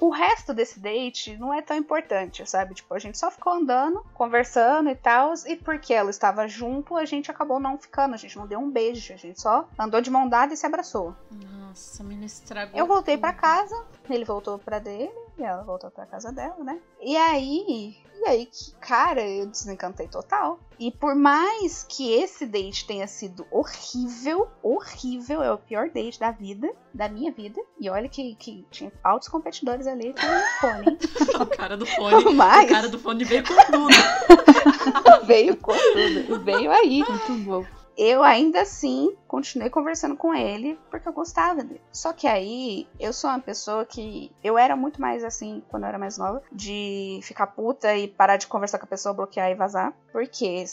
O resto desse date não é tão importante, sabe? Tipo, a gente só ficou andando, conversando e tal. E porque ela estava junto, a gente acabou não ficando. A gente não deu um beijo. A gente só andou de mão dada e se abraçou. Nossa, menina estragou. Eu voltei pra casa, ele voltou pra dele e ela voltou pra casa dela, né? E aí, e aí, que- cara, eu desencantei total. E por mais que esse date tenha sido horrível, horrível, é o pior date da vida, da minha vida. E olha que, que tinha altos competidores ali com o fone? *laughs* O cara do *laughs* fone. Mas O cara do fone veio com tudo. *laughs* veio com tudo, veio aí. Muito bom. Eu ainda assim continuei conversando com ele porque eu gostava dele. Só que aí eu sou uma pessoa que eu era muito mais assim quando eu era mais nova, de ficar puta e parar de conversar com a pessoa, bloquear e vazar, porque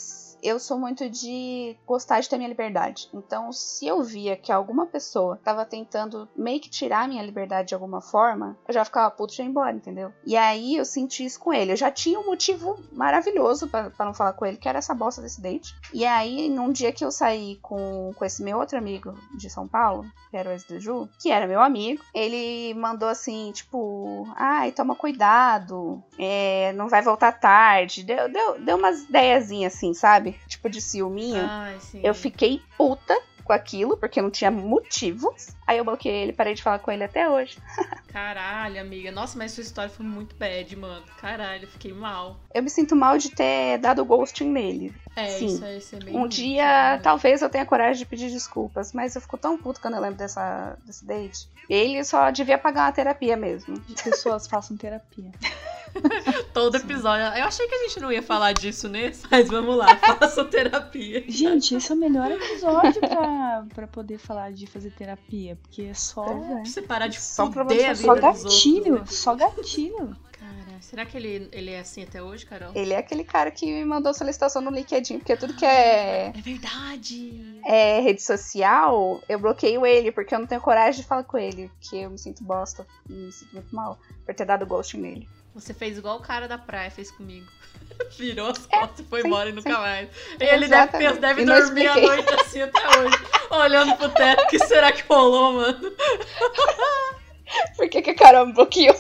eu sou muito de gostar de ter minha liberdade. Então, se eu via que alguma pessoa tava tentando meio que tirar minha liberdade de alguma forma, eu já ficava puto e ia embora, entendeu? E aí eu senti isso com ele. Eu já tinha um motivo maravilhoso pra não falar com ele, que era essa bosta desse date. E aí, num dia que eu saí com, com esse meu outro amigo de São Paulo, que era o ex do Ju, que era meu amigo, ele mandou assim, tipo, ai, toma cuidado, é, não vai voltar tarde. Deu, deu, deu umas ideiazinhas assim, sabe? Tipo de ciúminho. Ai. Eu fiquei puta com aquilo, porque não tinha motivos. Aí eu bloqueei ele, parei de falar com ele até hoje. *laughs* Caralho, amiga. Nossa, mas sua história foi muito bad, mano. Caralho, eu fiquei mal. Eu me sinto mal de ter dado ghosting nele. É, Sim. isso aí ser bem Um ruim, dia, sabe? talvez eu tenha coragem de pedir desculpas, mas eu fico tão puto quando eu lembro dessa, desse date. Ele só devia pagar uma terapia mesmo. As pessoas façam terapia. *laughs* *laughs* Todo episódio. Eu achei que a gente não ia falar disso nesse, *laughs* mas vamos lá, faça terapia. Gente, esse é o melhor episódio pra, pra poder falar de fazer terapia, porque é só. É. Pra você parar de Só fuder a vida Só dos gatilho, outros, né? só gatilho. Cara, será que ele, ele é assim até hoje, Carol? Ele é aquele cara que me mandou solicitação no LinkedIn, porque tudo que é, É verdade. é rede social, eu bloqueio ele, porque eu não tenho coragem de falar com ele, que eu me sinto bosta, me sinto muito mal por ter dado ghosting nele. Você fez igual o cara da praia fez comigo. *laughs* Virou as costas e foi É, sim, embora e nunca sim. mais. Ele deve, Exatamente. deve E não dormir a noite assim até hoje. Olhando pro teto, o que será que rolou, mano? *laughs* Por que, que a Carol me bloqueou?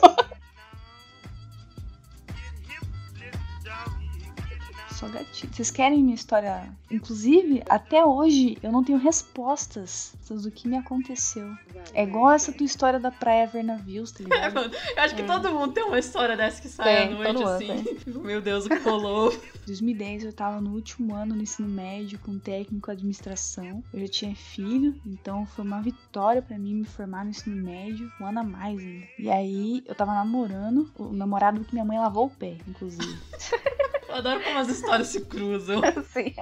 Só gatilho. Vocês querem minha história? Inclusive, até hoje eu não tenho respostas do que me aconteceu. É igual essa tua história da praia Vernavius, tá *laughs* É, ligado? mano, eu acho que É. todo mundo tem uma história dessa que sai à noite, assim. mundo *laughs* Meu Deus, o que rolou? *laughs* Em 2010 eu tava no último ano no ensino médio com técnico administração. Eu já tinha filho, então foi uma vitória pra mim me formar no ensino médio, um ano a mais ainda. E aí eu tava namorando, o namorado que minha mãe lavou o pé, inclusive. Eu adoro como as histórias se cruzam. *laughs* Assim.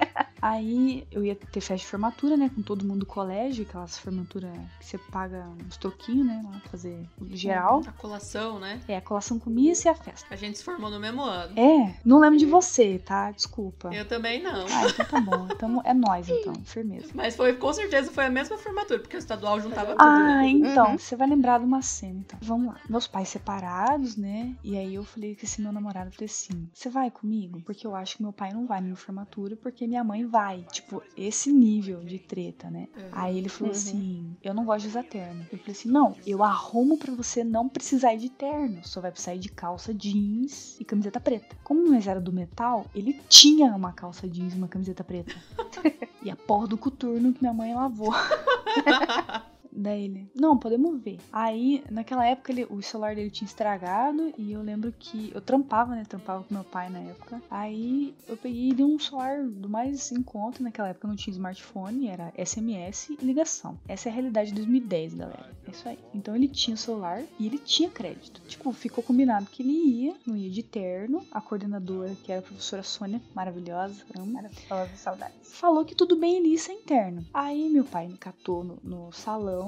Aí eu ia ter festa de formatura, né? Com todo mundo do colégio, aquelas formaturas que você paga uns troquinhos, né? Lá fazer geral. A colação, né? É, a colação com missa e a festa. A gente se formou no mesmo ano. É, não lembro de você, tá? Desculpa. Eu também não. Ah, então tá bom. Então é nós, então. Firmeza. Mas foi, com certeza foi a mesma formatura, porque o estadual juntava tudo, Ah, né? então, Uhum. você vai lembrar de uma cena, então. Vamos lá. Meus pais separados, né? E aí eu falei com esse meu namorado, eu falei assim, você vai comigo? Porque eu acho que meu pai não vai na minha formatura, porque minha mãe vai. Tipo, esse nível de treta, né? Uhum. Aí ele falou Uhum. assim, eu não gosto de usar terno. Eu falei assim, não, eu arrumo pra você não precisar ir de terno. Só vai precisar ir de calça jeans e camiseta preta. Como nós era do metal, ele tinha uma calça jeans e uma camiseta preta. *laughs* e a porra do coturno que minha mãe lavou. *laughs* Daí ele, não, podemos ver. Aí, naquela época, ele, o celular dele tinha estragado e eu lembro que eu trampava, né? Trampava com meu pai na época. Aí eu peguei e dei um celular do mais em conta. Naquela época não tinha smartphone, era SMS e ligação. Essa é a realidade de 2010, galera. É isso aí. Então ele tinha o celular e ele tinha crédito. Tipo, ficou combinado que ele ia, não ia de terno. A coordenadora, que era a professora Sônia, maravilhosa, amo Maravilhosa, saudades. falou que tudo bem ele ir sem terno. Aí meu pai me catou no, no salão,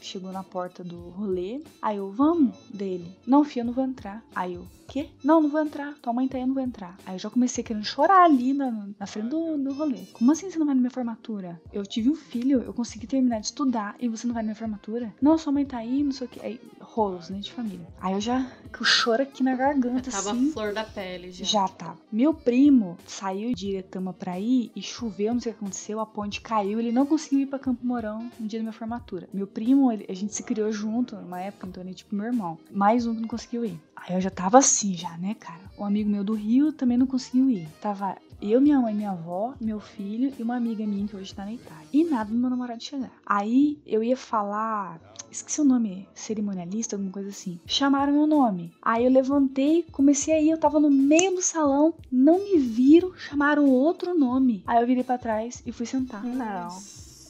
chegou na porta do rolê. Aí eu, vamos? Dele. Não, filha, eu não vou entrar. Aí eu, quê? Não, não vou entrar. Tua mãe tá aí, eu não vou entrar. Aí eu já comecei querendo chorar ali na, na frente do, do rolê. Como assim você não vai na minha formatura? Eu tive um filho, eu consegui terminar de estudar e você não vai na minha formatura? Não, sua mãe tá aí, não sei o que. Aí, rolos, né, de família. Aí eu já, com o choro aqui na garganta, Tava assim. flor da pele já. Já tá. Meu primo saiu de Iretama pra ir e choveu, não sei o que aconteceu, a ponte caiu, ele não conseguiu ir pra Campo Mourão no dia da minha formatura. Meu primo, ele- a gente se criou junto numa época, então ele é tipo meu irmão. Mais um que não conseguiu ir. Aí eu já tava assim, já, né, cara? Um amigo meu do Rio também não conseguiu ir. Tava eu, minha mãe, minha avó, meu filho e uma amiga minha que hoje tá na Itália. E nada do meu namorado chegar. Aí eu ia falar. Esqueci o nome, cerimonialista, alguma coisa assim. Chamaram meu nome. Aí eu levantei, comecei a ir, eu tava no meio do salão, não me viram, chamaram outro nome. Aí eu virei pra trás e fui sentar. Não.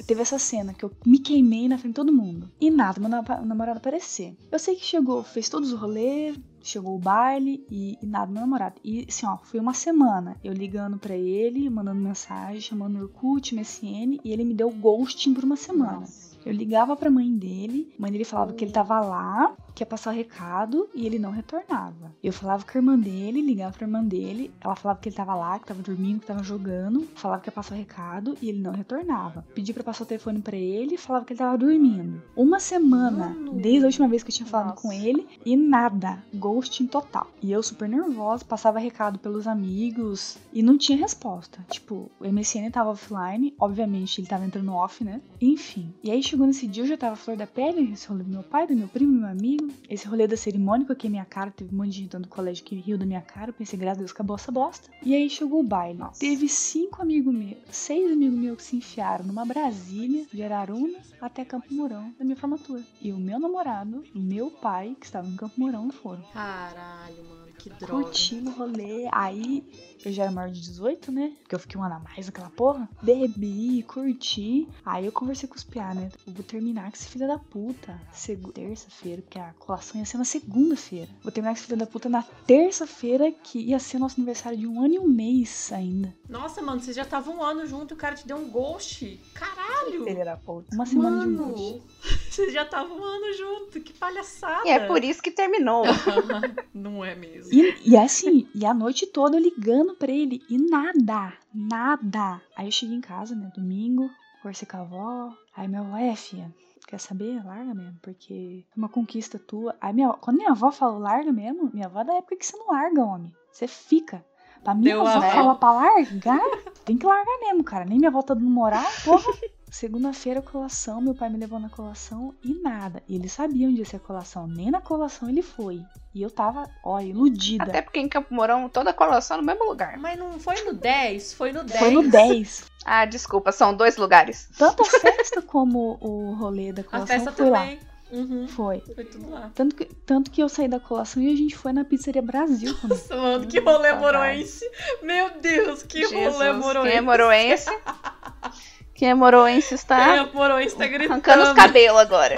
Teve essa cena que eu me queimei na frente de todo mundo. E nada, meu namorado aparecer. Eu sei que chegou, fez todos os rolês, chegou o baile e, e nada, meu namorado. E assim, ó, foi uma semana eu ligando pra ele, mandando mensagem, chamando no Orkut, MSN, e ele me deu ghosting por uma semana. Nossa. Eu ligava pra mãe dele, a mãe dele falava que ele tava lá, que ia passar o recado e ele não retornava. Eu falava com a irmã dele, ligava pra irmã dele, ela falava que ele tava lá, que tava dormindo, que tava jogando, falava que ia passar o recado e ele não retornava. Pedi pra passar o telefone pra ele, falava que ele tava dormindo. Uma semana, desde a última vez que eu tinha falado Nossa. com ele, e nada, ghosting total. E eu super nervosa, passava recado pelos amigos e não tinha resposta. Tipo, o MSN tava offline, obviamente ele tava entrando off, né? Enfim. E aí chegou nesse dia, eu já tava flor da pele, esse rolê do meu pai, do meu primo, do meu amigo. Esse rolê da cerimônia, que eu minha cara, teve um monte de gente do colégio que riu da minha cara. Eu pensei, graças a Deus, acabou essa bosta. E aí chegou o baile. Nossa. Teve cinco amigos meus, seis amigos meus que se enfiaram numa Brasília, de Araruna até Campo Mourão, da minha formatura. E o meu namorado, o meu pai, que estava em Campo Mourão, não foram. Caralho, mano, que droga. Curtindo o rolê. Aí eu já era maior de 18, né? Porque eu fiquei um ano a mais naquela porra. Bebi, curti. Aí eu conversei com os piá, né? Eu vou terminar com esse filho da puta. Segu terça-feira, porque a colação ia ser na segunda-feira. Vou terminar com esse filho da puta na terça-feira, que ia ser nosso aniversário de um ano e um mês ainda. Nossa, mano, vocês já estavam um ano junto e o cara te deu um ghost. Caralho! Filha da puta. Uma semana de Mano, noite. *laughs* vocês já estavam um ano junto. Que palhaçada. E é por isso que terminou. *laughs* Não é mesmo. E, e assim, e a noite toda eu ligando pra ele e nada, nada. Aí eu cheguei em casa, né, domingo, conversei com a avó. Aí minha avó, é, filha, quer saber? Larga mesmo, porque é uma conquista tua. Aí minha, quando minha avó falou larga mesmo, minha avó é da época que você não larga, homem. Você fica. Pra minha Deu avó. falar pra largar, tem que largar mesmo, cara. Nem minha avó tá dando moral, porra. *laughs* Segunda-feira, colação, meu pai me levou na colação e nada. E ele sabia onde ia ser a colação. Nem na colação ele foi. E eu tava, ó, iludida. Até porque em Campo Mourão toda a colação no mesmo lugar. Mas não foi no 10, foi no 10. Foi no 10. *laughs* Ah, desculpa, são dois lugares. Tanto a festa como o rolê da A colação festa foi também. Uhum. lá. Foi. Foi tudo lá. Tanto que, tanto que eu saí da colação e a gente foi na pizzaria Brasil. *laughs* Nossa, mano, que rolê moroense. Meu Deus, que rolê moroense. Quem é moroense? *laughs* Quem é moroense Quem está é moroense tá gritando. arrancando os cabelos agora.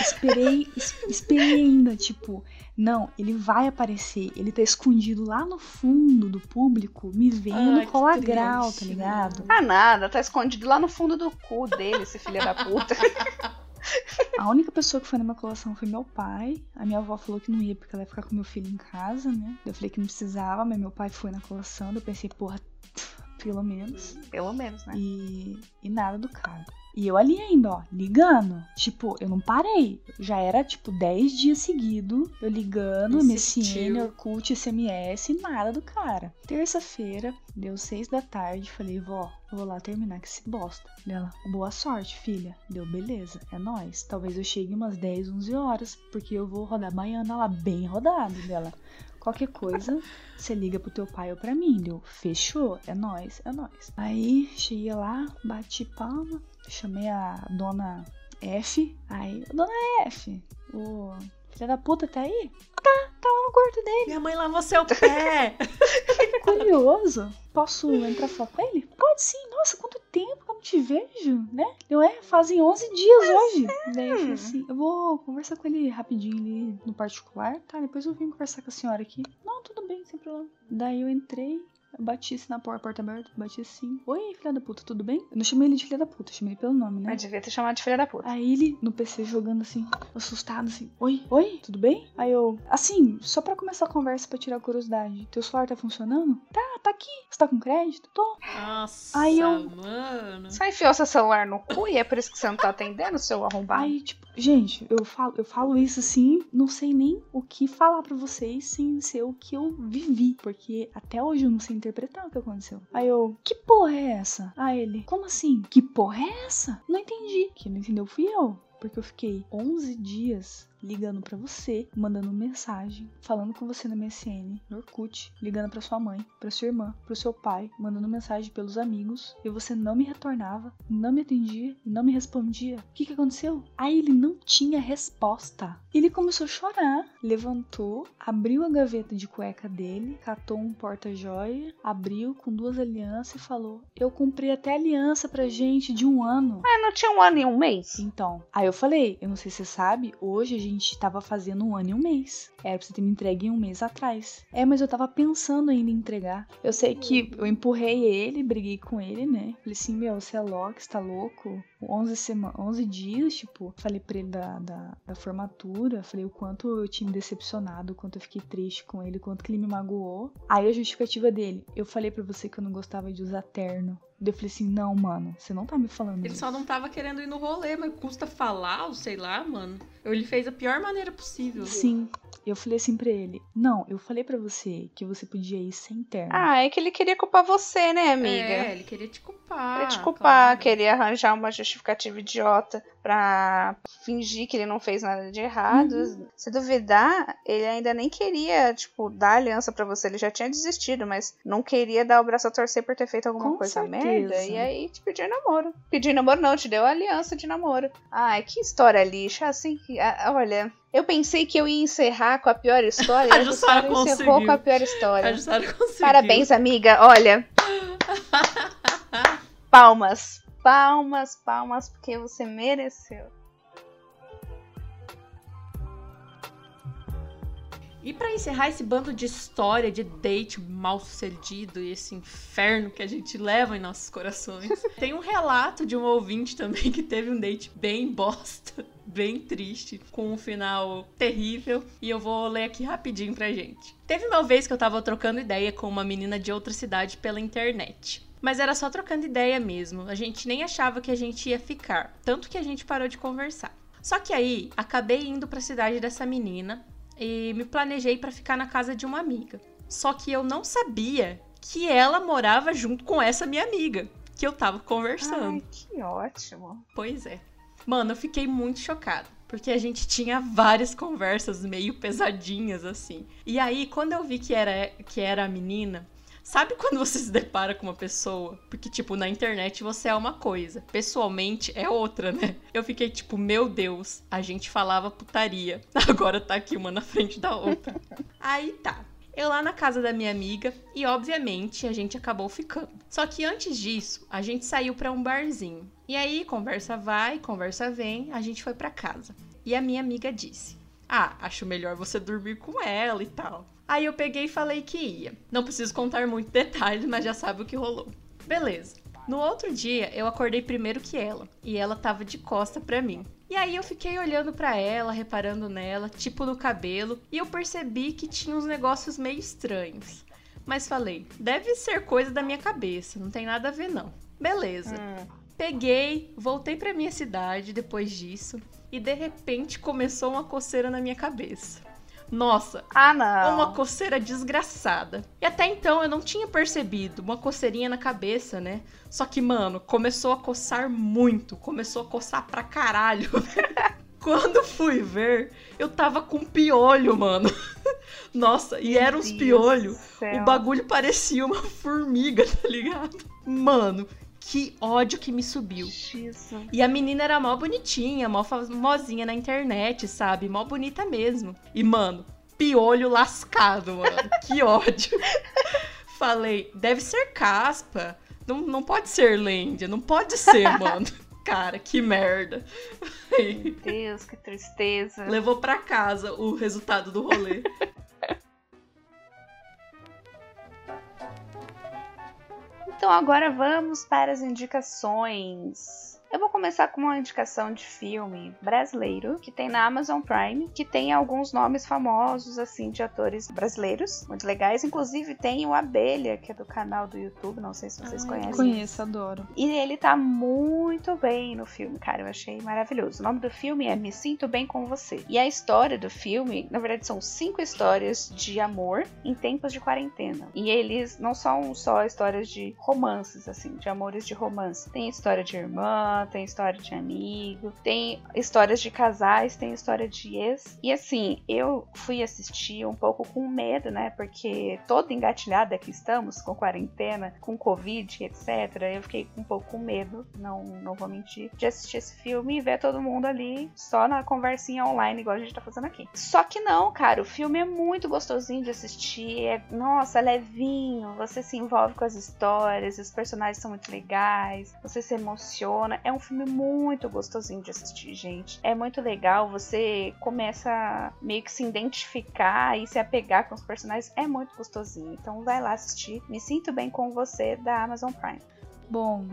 Esperei, es- esperei ainda, tipo, não, ele vai aparecer. Ele tá escondido lá no fundo do público, me vendo Ai, colar grau, tá ligado? Ah, nada, tá escondido lá no fundo do cu dele, esse filho da puta. *laughs* A única pessoa que foi na minha colação foi meu pai. A minha avó falou que não ia porque ela ia ficar com meu filho em casa, né? Eu falei que não precisava, mas meu pai foi na colação. Eu pensei, porra, pelo menos. Pelo menos, né? E, e nada do cara. E eu ali ainda, ó, ligando. Tipo, eu não parei. Já era, tipo, 10 dias seguidos. Eu ligando, Insistiu. MSN, Orkut, SMS, nada do cara. Terça-feira, deu 6 da tarde. Falei, vó, eu vou lá terminar com esse bosta. Dela, boa sorte, filha. Deu, beleza, é nóis. Talvez eu chegue umas 10, 11 horas. Porque eu vou rodar baiana lá, bem rodado dela. Qualquer coisa, você liga pro teu pai ou pra mim, deu? Fechou? É nóis, é nóis. Aí cheguei lá, bati palma, chamei a dona F. Aí, dona F, o filho da puta tá aí? Tá, tá lá no quarto dele. Minha mãe lavou seu pé. *laughs* Curioso. Posso entrar falar com ele? Pode sim. Nossa, quanto tempo que eu não te vejo, né? Eu é, fazem 11 dias hoje. Daí eu falei assim, eu vou conversar com ele rapidinho ali no particular, tá? Depois eu vim conversar com a senhora aqui. Não, tudo bem, sem problema. Daí eu entrei, eu bati assim na porta, porta aberta, bati assim. Oi, filha da puta, tudo bem? Eu não chamei ele de filha da puta, chamei ele pelo nome, né? Mas devia ter chamado de filha da puta. Aí ele no PC jogando assim, assustado assim: Oi, oi, tudo bem? Aí eu, assim, só pra começar a conversa pra tirar a curiosidade: Teu celular tá funcionando? Tá, tá aqui. Você tá com crédito? Tô. Nossa, Aí eu- mano. Só enfiou seu celular no cu e é por isso que você não tá atendendo, seu arrombado? Aí, tipo, gente, eu falo, eu falo isso assim, não sei nem o que falar pra vocês sem ser o que eu vivi. Porque até hoje eu não sei interpretar o que aconteceu. Aí eu, que porra é essa? Aí ele, como assim? Que porra é essa? Não entendi. Quem não entendeu fui eu. Porque eu fiquei 11 dias ligando pra você, mandando mensagem, falando com você no MSN, no Orkut, ligando pra sua mãe, pra sua irmã, pro seu pai, mandando mensagem pelos amigos, e você não me retornava, não me atendia e não me respondia. O que que aconteceu? Aí ele não tinha resposta. Ele começou a chorar, levantou, abriu a gaveta de cueca dele, catou um porta-joia, abriu com duas alianças e falou: "Eu comprei até aliança pra gente de um ano". Mas não tinha um ano e um mês? Então, aí eu falei, eu não sei se você sabe, hoje a gente tava fazendo um ano e um mês. Era pra você ter me entregue um mês atrás. É, mas eu tava pensando ainda em entregar. Eu sei que eu empurrei ele, briguei com ele, né? Falei assim, meu, você é você tá louco? 11, sema 11 dias, tipo, falei pra ele da, da, da formatura, falei o quanto eu tinha me decepcionado, o quanto eu fiquei triste com ele, o quanto que ele me magoou. Aí a justificativa dele, eu falei pra você que eu não gostava de usar terno. Daí eu falei assim, não, mano, você não tá me falando Ele isso. só não tava querendo ir no rolê, mas custa falar, ou sei lá, mano. Ele fez a pior maneira possível. Sim. Eu falei assim pra ele: Não, eu falei pra você que você podia ir sem terno. Ah, é que ele queria culpar você, né, amiga? É, ele queria te culpar. Queria te culpar, claro. queria arranjar uma justificativa idiota pra fingir que ele não fez nada de errado. Uhum. Se duvidar, ele ainda nem queria, tipo, dar aliança pra você. Ele já tinha desistido, mas não queria dar o braço a torcer por ter feito alguma Com coisa certeza. merda. E aí te pediu namoro. Pediu namoro não, te deu aliança de namoro. Ai, que história lixa. Assim que. olha. Eu pensei que eu ia encerrar com a pior história. *laughs* A a Jussara encerrou com a pior A história. Jussara conseguiu. Parabéns, amiga. Olha, *laughs* palmas. Palmas, palmas, porque você mereceu. E pra encerrar esse bando de história de date mal sucedido e esse inferno que a gente leva em nossos corações, *laughs* tem um relato de um ouvinte também que teve um date bem bosta, bem triste, com um final terrível, e eu vou ler aqui rapidinho pra gente. Teve uma vez que eu tava trocando ideia com uma menina de outra cidade pela internet. Mas era só trocando ideia mesmo. A gente nem achava que a gente ia ficar, tanto que a gente parou de conversar. Só que aí acabei indo pra cidade dessa menina e me planejei pra ficar na casa de uma amiga. Só que eu não sabia que ela morava junto com essa minha amiga, que eu tava conversando. Ai, que ótimo. Pois é. Mano, eu fiquei muito chocada. Porque a gente tinha várias conversas meio pesadinhas, assim. E aí, quando eu vi que era, que era a menina, sabe *laughs* quando você se depara com uma pessoa? Porque, tipo, na internet você é uma coisa, pessoalmente é outra, né? Eu fiquei tipo, meu Deus, a gente falava putaria. *laughs* Agora tá aqui uma na frente da outra. *laughs* aí tá. Eu lá na casa da minha amiga e, obviamente, a gente acabou ficando. Só que antes disso, a gente saiu pra um barzinho. E aí, conversa vai, conversa vem, a gente foi pra casa. E a minha amiga disse: Ah, acho melhor você dormir com ela e tal. Aí eu peguei e falei que ia. Não preciso contar muito *laughs* detalhes, mas já sabe o que rolou. Beleza. No outro dia, eu acordei primeiro que ela, e ela tava de costa pra mim. E aí eu fiquei olhando pra ela, reparando nela, tipo no cabelo, e eu percebi que tinha uns negócios meio estranhos. Mas falei, deve ser coisa da minha cabeça, não tem nada a ver não. Beleza. Hum. Peguei, voltei pra minha cidade depois disso, e de repente começou uma coceira na minha cabeça. Nossa, Ah, não. uma coceira desgraçada. E até então eu não tinha percebido uma coceirinha na cabeça, né? Só que, mano, começou a coçar muito. Começou a coçar pra caralho. *laughs* Quando fui ver, eu tava com piolho, mano. *laughs* Nossa, e eram uns Deus piolhos. O bagulho parecia uma formiga, *laughs* tá ligado? Mano, que ódio que me subiu. Jesus. E a menina era mó bonitinha, mó famosinha na internet, sabe? Mó bonita mesmo. E, mano, piolho lascado, mano. Que *laughs* ódio. Falei, deve ser caspa. Não, não pode ser lêndia, não pode ser, *laughs* mano. Cara, que merda. Meu Deus, que tristeza. Levou pra casa o resultado do rolê. *laughs* Então agora vamos para as indicações. Eu vou começar com uma indicação de filme brasileiro que tem na Amazon Prime, que tem alguns nomes famosos assim de atores brasileiros, muito legais. Inclusive tem o Abelha, que é do canal do YouTube, não sei se vocês Ai, conhecem. Conheço, adoro. E ele tá muito bem no filme, cara. Eu achei maravilhoso. O nome do filme é Me Sinto Bem com Você. E a história do filme, na verdade, são cinco histórias de amor em tempos de quarentena. E eles não são só histórias de romances, assim, de amores de romance. Tem história de tem história de amigo, tem histórias de casais, tem história de ex. E assim, eu fui assistir um pouco com medo, né? Porque toda engatilhada que estamos, com quarentena, com Covid, etc. Eu fiquei um pouco com medo, não, não vou mentir, de assistir esse filme e ver todo mundo ali só na conversinha online, igual a gente tá fazendo aqui. Só que não, cara, o filme é muito gostosinho de assistir, é, nossa, levinho, você se envolve com as histórias, os personagens são muito legais, você se emociona. É um filme muito gostosinho de assistir, gente. É muito legal, você começa meio que se identificar e se apegar com os personagens. É muito gostosinho. Então vai lá assistir. Me sinto bem com você da Amazon Prime. Bom,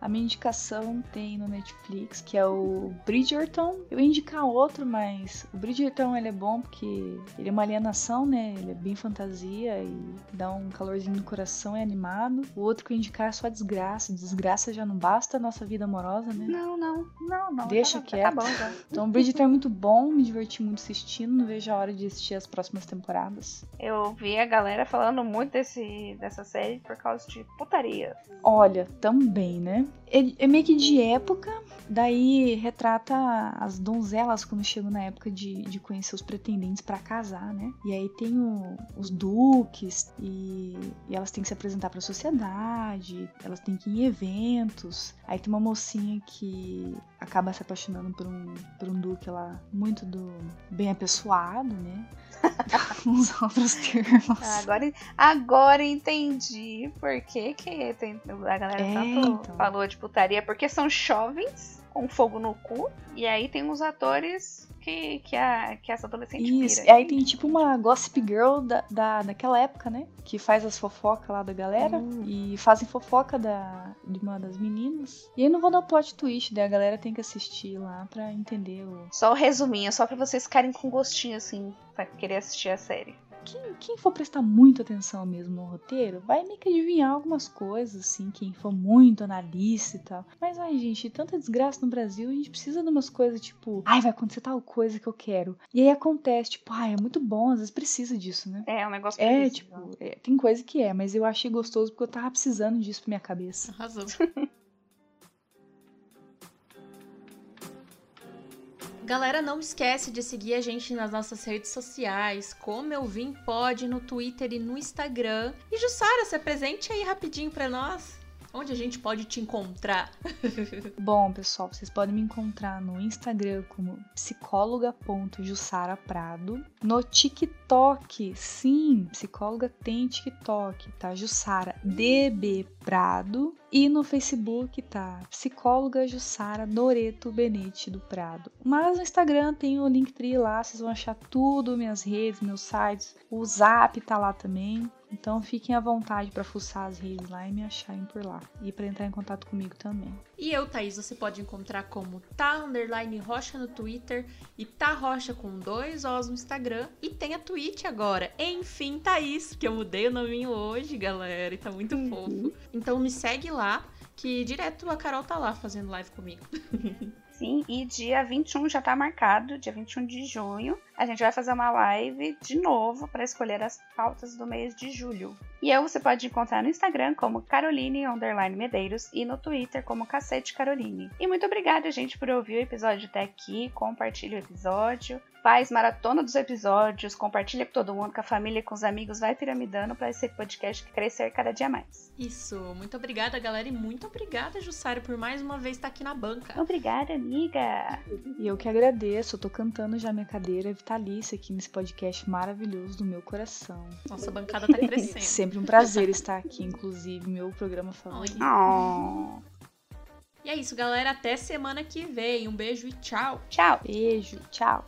A minha indicação tem no Netflix, que é o Bridgerton. Eu ia indicar outro, mas o Bridgerton ele é bom porque ele é uma alienação, né? Ele é bem fantasia e dá um calorzinho no coração, é animado. O outro que eu indicar é só desgraça. Desgraça já não basta a nossa vida amorosa, né? Não, não, não, não. Deixa tá, quieto. Tá bom já. Então, o Bridgerton é muito bom, me diverti muito assistindo, não vejo a hora de assistir as próximas temporadas. Eu vi a galera falando muito desse, dessa série por causa de putaria. Olha, também, né? É, é meio que de época, daí retrata as donzelas quando chegam na época de, de conhecer os pretendentes pra casar, né? E aí tem o- os duques e, e elas têm que se apresentar pra sociedade, elas têm que ir em eventos. Aí tem uma mocinha que acaba se apaixonando por um, por um duque lá muito do bem apessoado, né? *laughs* Uns outros termos. Ah, Agora, agora entendi por que, que tem, a galera É, tanto então. falou de putaria. Porque são jovens com fogo no cu. E aí tem uns atores que, que, a, que essa adolescente Isso, pira. e aí tem tipo uma gossip girl da, da, daquela época, né? Que faz as fofocas lá da galera. Hum. E fazem fofoca da, de uma das meninas. E aí não vou dar plot twist, daí a galera tem que assistir lá pra entender o. Só o resuminho, só pra vocês ficarem com gostinho assim, pra querer assistir a série. Quem, quem for prestar muita atenção mesmo no roteiro, vai meio que adivinhar algumas coisas, assim, quem for muito analista e tal. Mas, ai, gente, tanta desgraça no Brasil, a gente precisa de umas coisas tipo, ai, vai acontecer tal coisa que eu quero. E aí acontece, tipo, ai, é muito bom, às vezes precisa disso, né? É, um negócio É, tipo, é, tem coisa que é, mas eu achei gostoso porque eu tava precisando disso pra minha cabeça. Arrasou. *laughs* Galera, não esquece de seguir a gente nas nossas redes sociais, como eu vim pode no Twitter e no Instagram. E Jussara, se apresente aí rapidinho pra nós. Onde a gente pode te encontrar? *laughs* Bom, pessoal, vocês podem me encontrar no Instagram como psicóloga.jussaraprado. No TikTok, sim, psicóloga tem TikTok, tá? Jussara DB Prado. E no Facebook tá psicóloga Jussara Doreto Benete do Prado. Mas no Instagram tem o Linktree lá, vocês vão achar tudo, minhas redes, meus sites. O Zap tá lá também. Então fiquem à vontade para fuçar as redes lá e me acharem por lá. E para entrar em contato comigo também. E eu, Thaís, você pode encontrar como tá underline rocha no Twitter e tá rocha com dois Os no Instagram. E tem a Twitch agora. Enfim, Thaís, que eu mudei o nominho hoje, galera, e tá muito fofo. Então me segue lá, que direto a Carol tá lá fazendo live comigo. *laughs* Sim, e dia 21 já tá marcado, dia 21 de junho. A gente vai fazer uma live de novo para escolher as pautas do mês de julho. E eu você pode encontrar no Instagram como Caroline underline Medeiros e no Twitter como Cacete Caroline. E muito obrigada, gente, por ouvir o episódio até aqui. Compartilha o episódio. Faz maratona dos episódios, compartilha com todo mundo, com a família, com os amigos, vai piramidando para esse podcast crescer cada dia mais. Isso, muito obrigada, galera, e muito obrigada, Jussara, por mais uma vez estar aqui na banca. Obrigada, amiga! E eu que agradeço, eu tô cantando já minha cadeira vitalícia aqui nesse podcast maravilhoso do meu coração. Nossa bancada tá crescendo. *laughs* Sempre um prazer estar aqui, inclusive, meu programa favorito. Oh, E é isso, galera. Até semana que vem. Um beijo e tchau. tchau! Beijo, tchau.